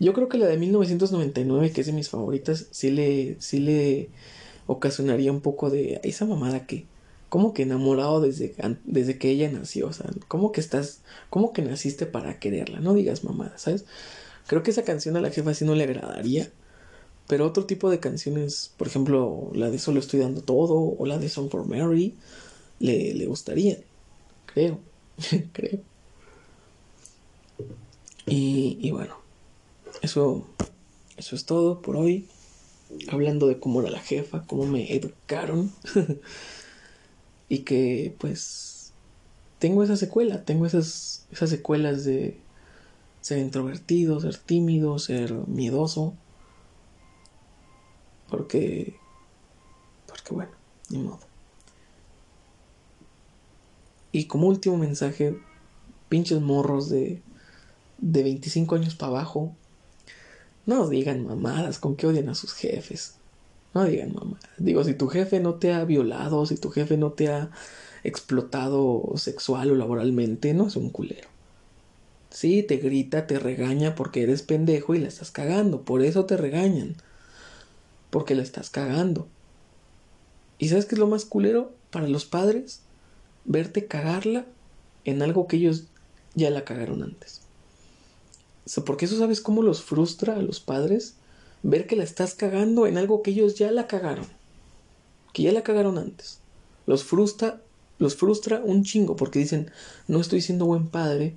Yo creo que la de 1999, que es de mis favoritas, sí le, sí le ocasionaría un poco de esa mamada que, como que enamorado desde, desde que ella nació, o sea, como que estás, como que naciste para quererla, no digas mamada, ¿sabes? Creo que esa canción a la jefa sí no le agradaría, pero otro tipo de canciones, por ejemplo, la de Solo estoy dando todo o la de Song for Mary, le, le gustaría, creo, creo. Y, bueno, eso, eso es todo por hoy. Hablando de cómo era la jefa, cómo me educaron. y que pues tengo esa secuela, tengo esas, esas secuelas de ser introvertido, ser tímido, ser miedoso. Porque, porque bueno, ni modo. Y como último mensaje, pinches morros de, de 25 años para abajo, no digan mamadas con que odian a sus jefes. No digan mamadas. Digo, si tu jefe no te ha violado, si tu jefe no te ha explotado sexual o laboralmente, no es un culero. Sí, te grita, te regaña porque eres pendejo y la estás cagando. Por eso te regañan. Porque la estás cagando. ¿Y sabes qué es lo más culero para los padres? Verte cagarla en algo que ellos ya la cagaron antes. Porque eso sabes cómo los frustra a los padres ver que la estás cagando en algo que ellos ya la cagaron. Que ya la cagaron antes. Los frustra, los frustra un chingo porque dicen, no estoy siendo buen padre,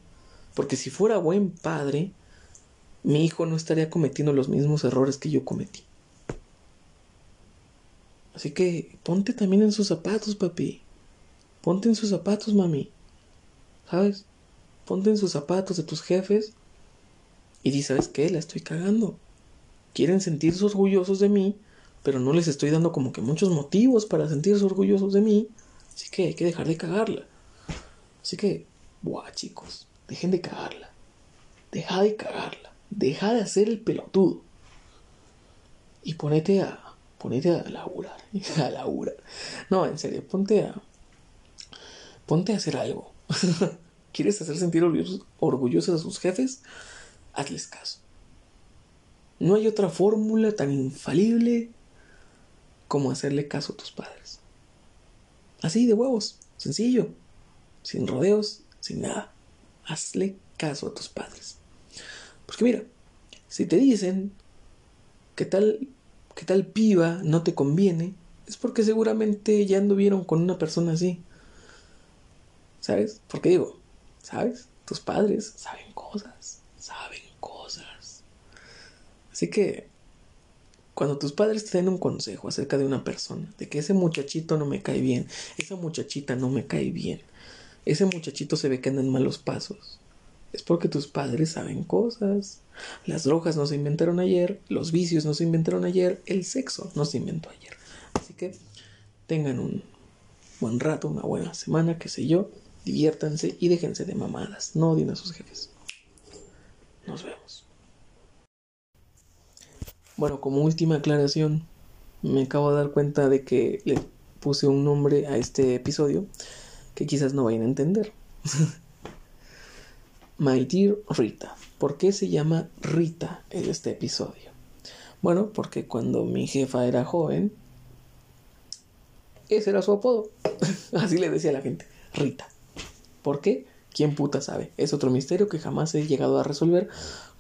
porque si fuera buen padre, mi hijo no estaría cometiendo los mismos errores que yo cometí. Así que ponte también en sus zapatos, papi. Ponte en sus zapatos, mami. ¿Sabes? Ponte en sus zapatos de tus jefes y di, ¿sabes qué? La estoy cagando. Quieren sentirse orgullosos de mí, pero no les estoy dando como que muchos motivos para sentirse orgullosos de mí. Así que hay que dejar de cagarla. Así que, buah, chicos, dejen de cagarla. Deja de cagarla. Deja de hacer el pelotudo. Y ponete a. Ponete a laburar. A laburar. No, en serio, ponte a. Ponte a hacer algo. ¿Quieres hacer sentir orgullosos a sus jefes? Hazles caso. No hay otra fórmula tan infalible como hacerle caso a tus padres. Así de huevos, sencillo, sin rodeos, sin nada. Hazle caso a tus padres. Porque mira, si te dicen que tal, que tal piba no te conviene, es porque seguramente ya anduvieron con una persona así. ¿Sabes? Porque digo, ¿sabes? Tus padres saben cosas, saben cosas. Así que cuando tus padres te den un consejo acerca de una persona, de que ese muchachito no me cae bien, esa muchachita no me cae bien, ese muchachito se ve que anda en malos pasos, es porque tus padres saben cosas. Las drogas no se inventaron ayer, los vicios no se inventaron ayer, el sexo no se inventó ayer. Así que tengan un buen rato, una buena semana, qué sé yo, diviértanse y déjense de mamadas, no odien a sus jefes. Nos vemos. Bueno, como última aclaración, me acabo de dar cuenta de que le puse un nombre a este episodio que quizás no vayan a entender. My Dear Rita. ¿Por qué se llama Rita en este episodio? Bueno, porque cuando mi jefa era joven, ese era su apodo. Así le decía a la gente, Rita. ¿Por qué? ¿Quién puta sabe? Es otro misterio que jamás he llegado a resolver,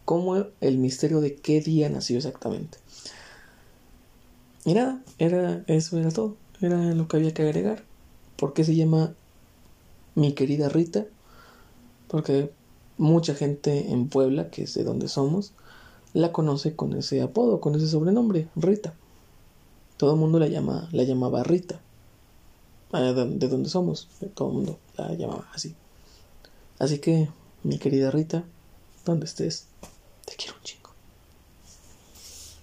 como el misterio de qué día nació exactamente. Y nada, era, eso era todo. Era lo que había que agregar. ¿Por qué se llama mi querida Rita? Porque mucha gente en Puebla, que es de donde somos, la conoce con ese apodo, con ese sobrenombre, Rita. Todo el mundo la llama, la llamaba Rita. Ah, de donde somos, todo el mundo la llamaba así. Así que, mi querida Rita, donde estés, te quiero un chingo.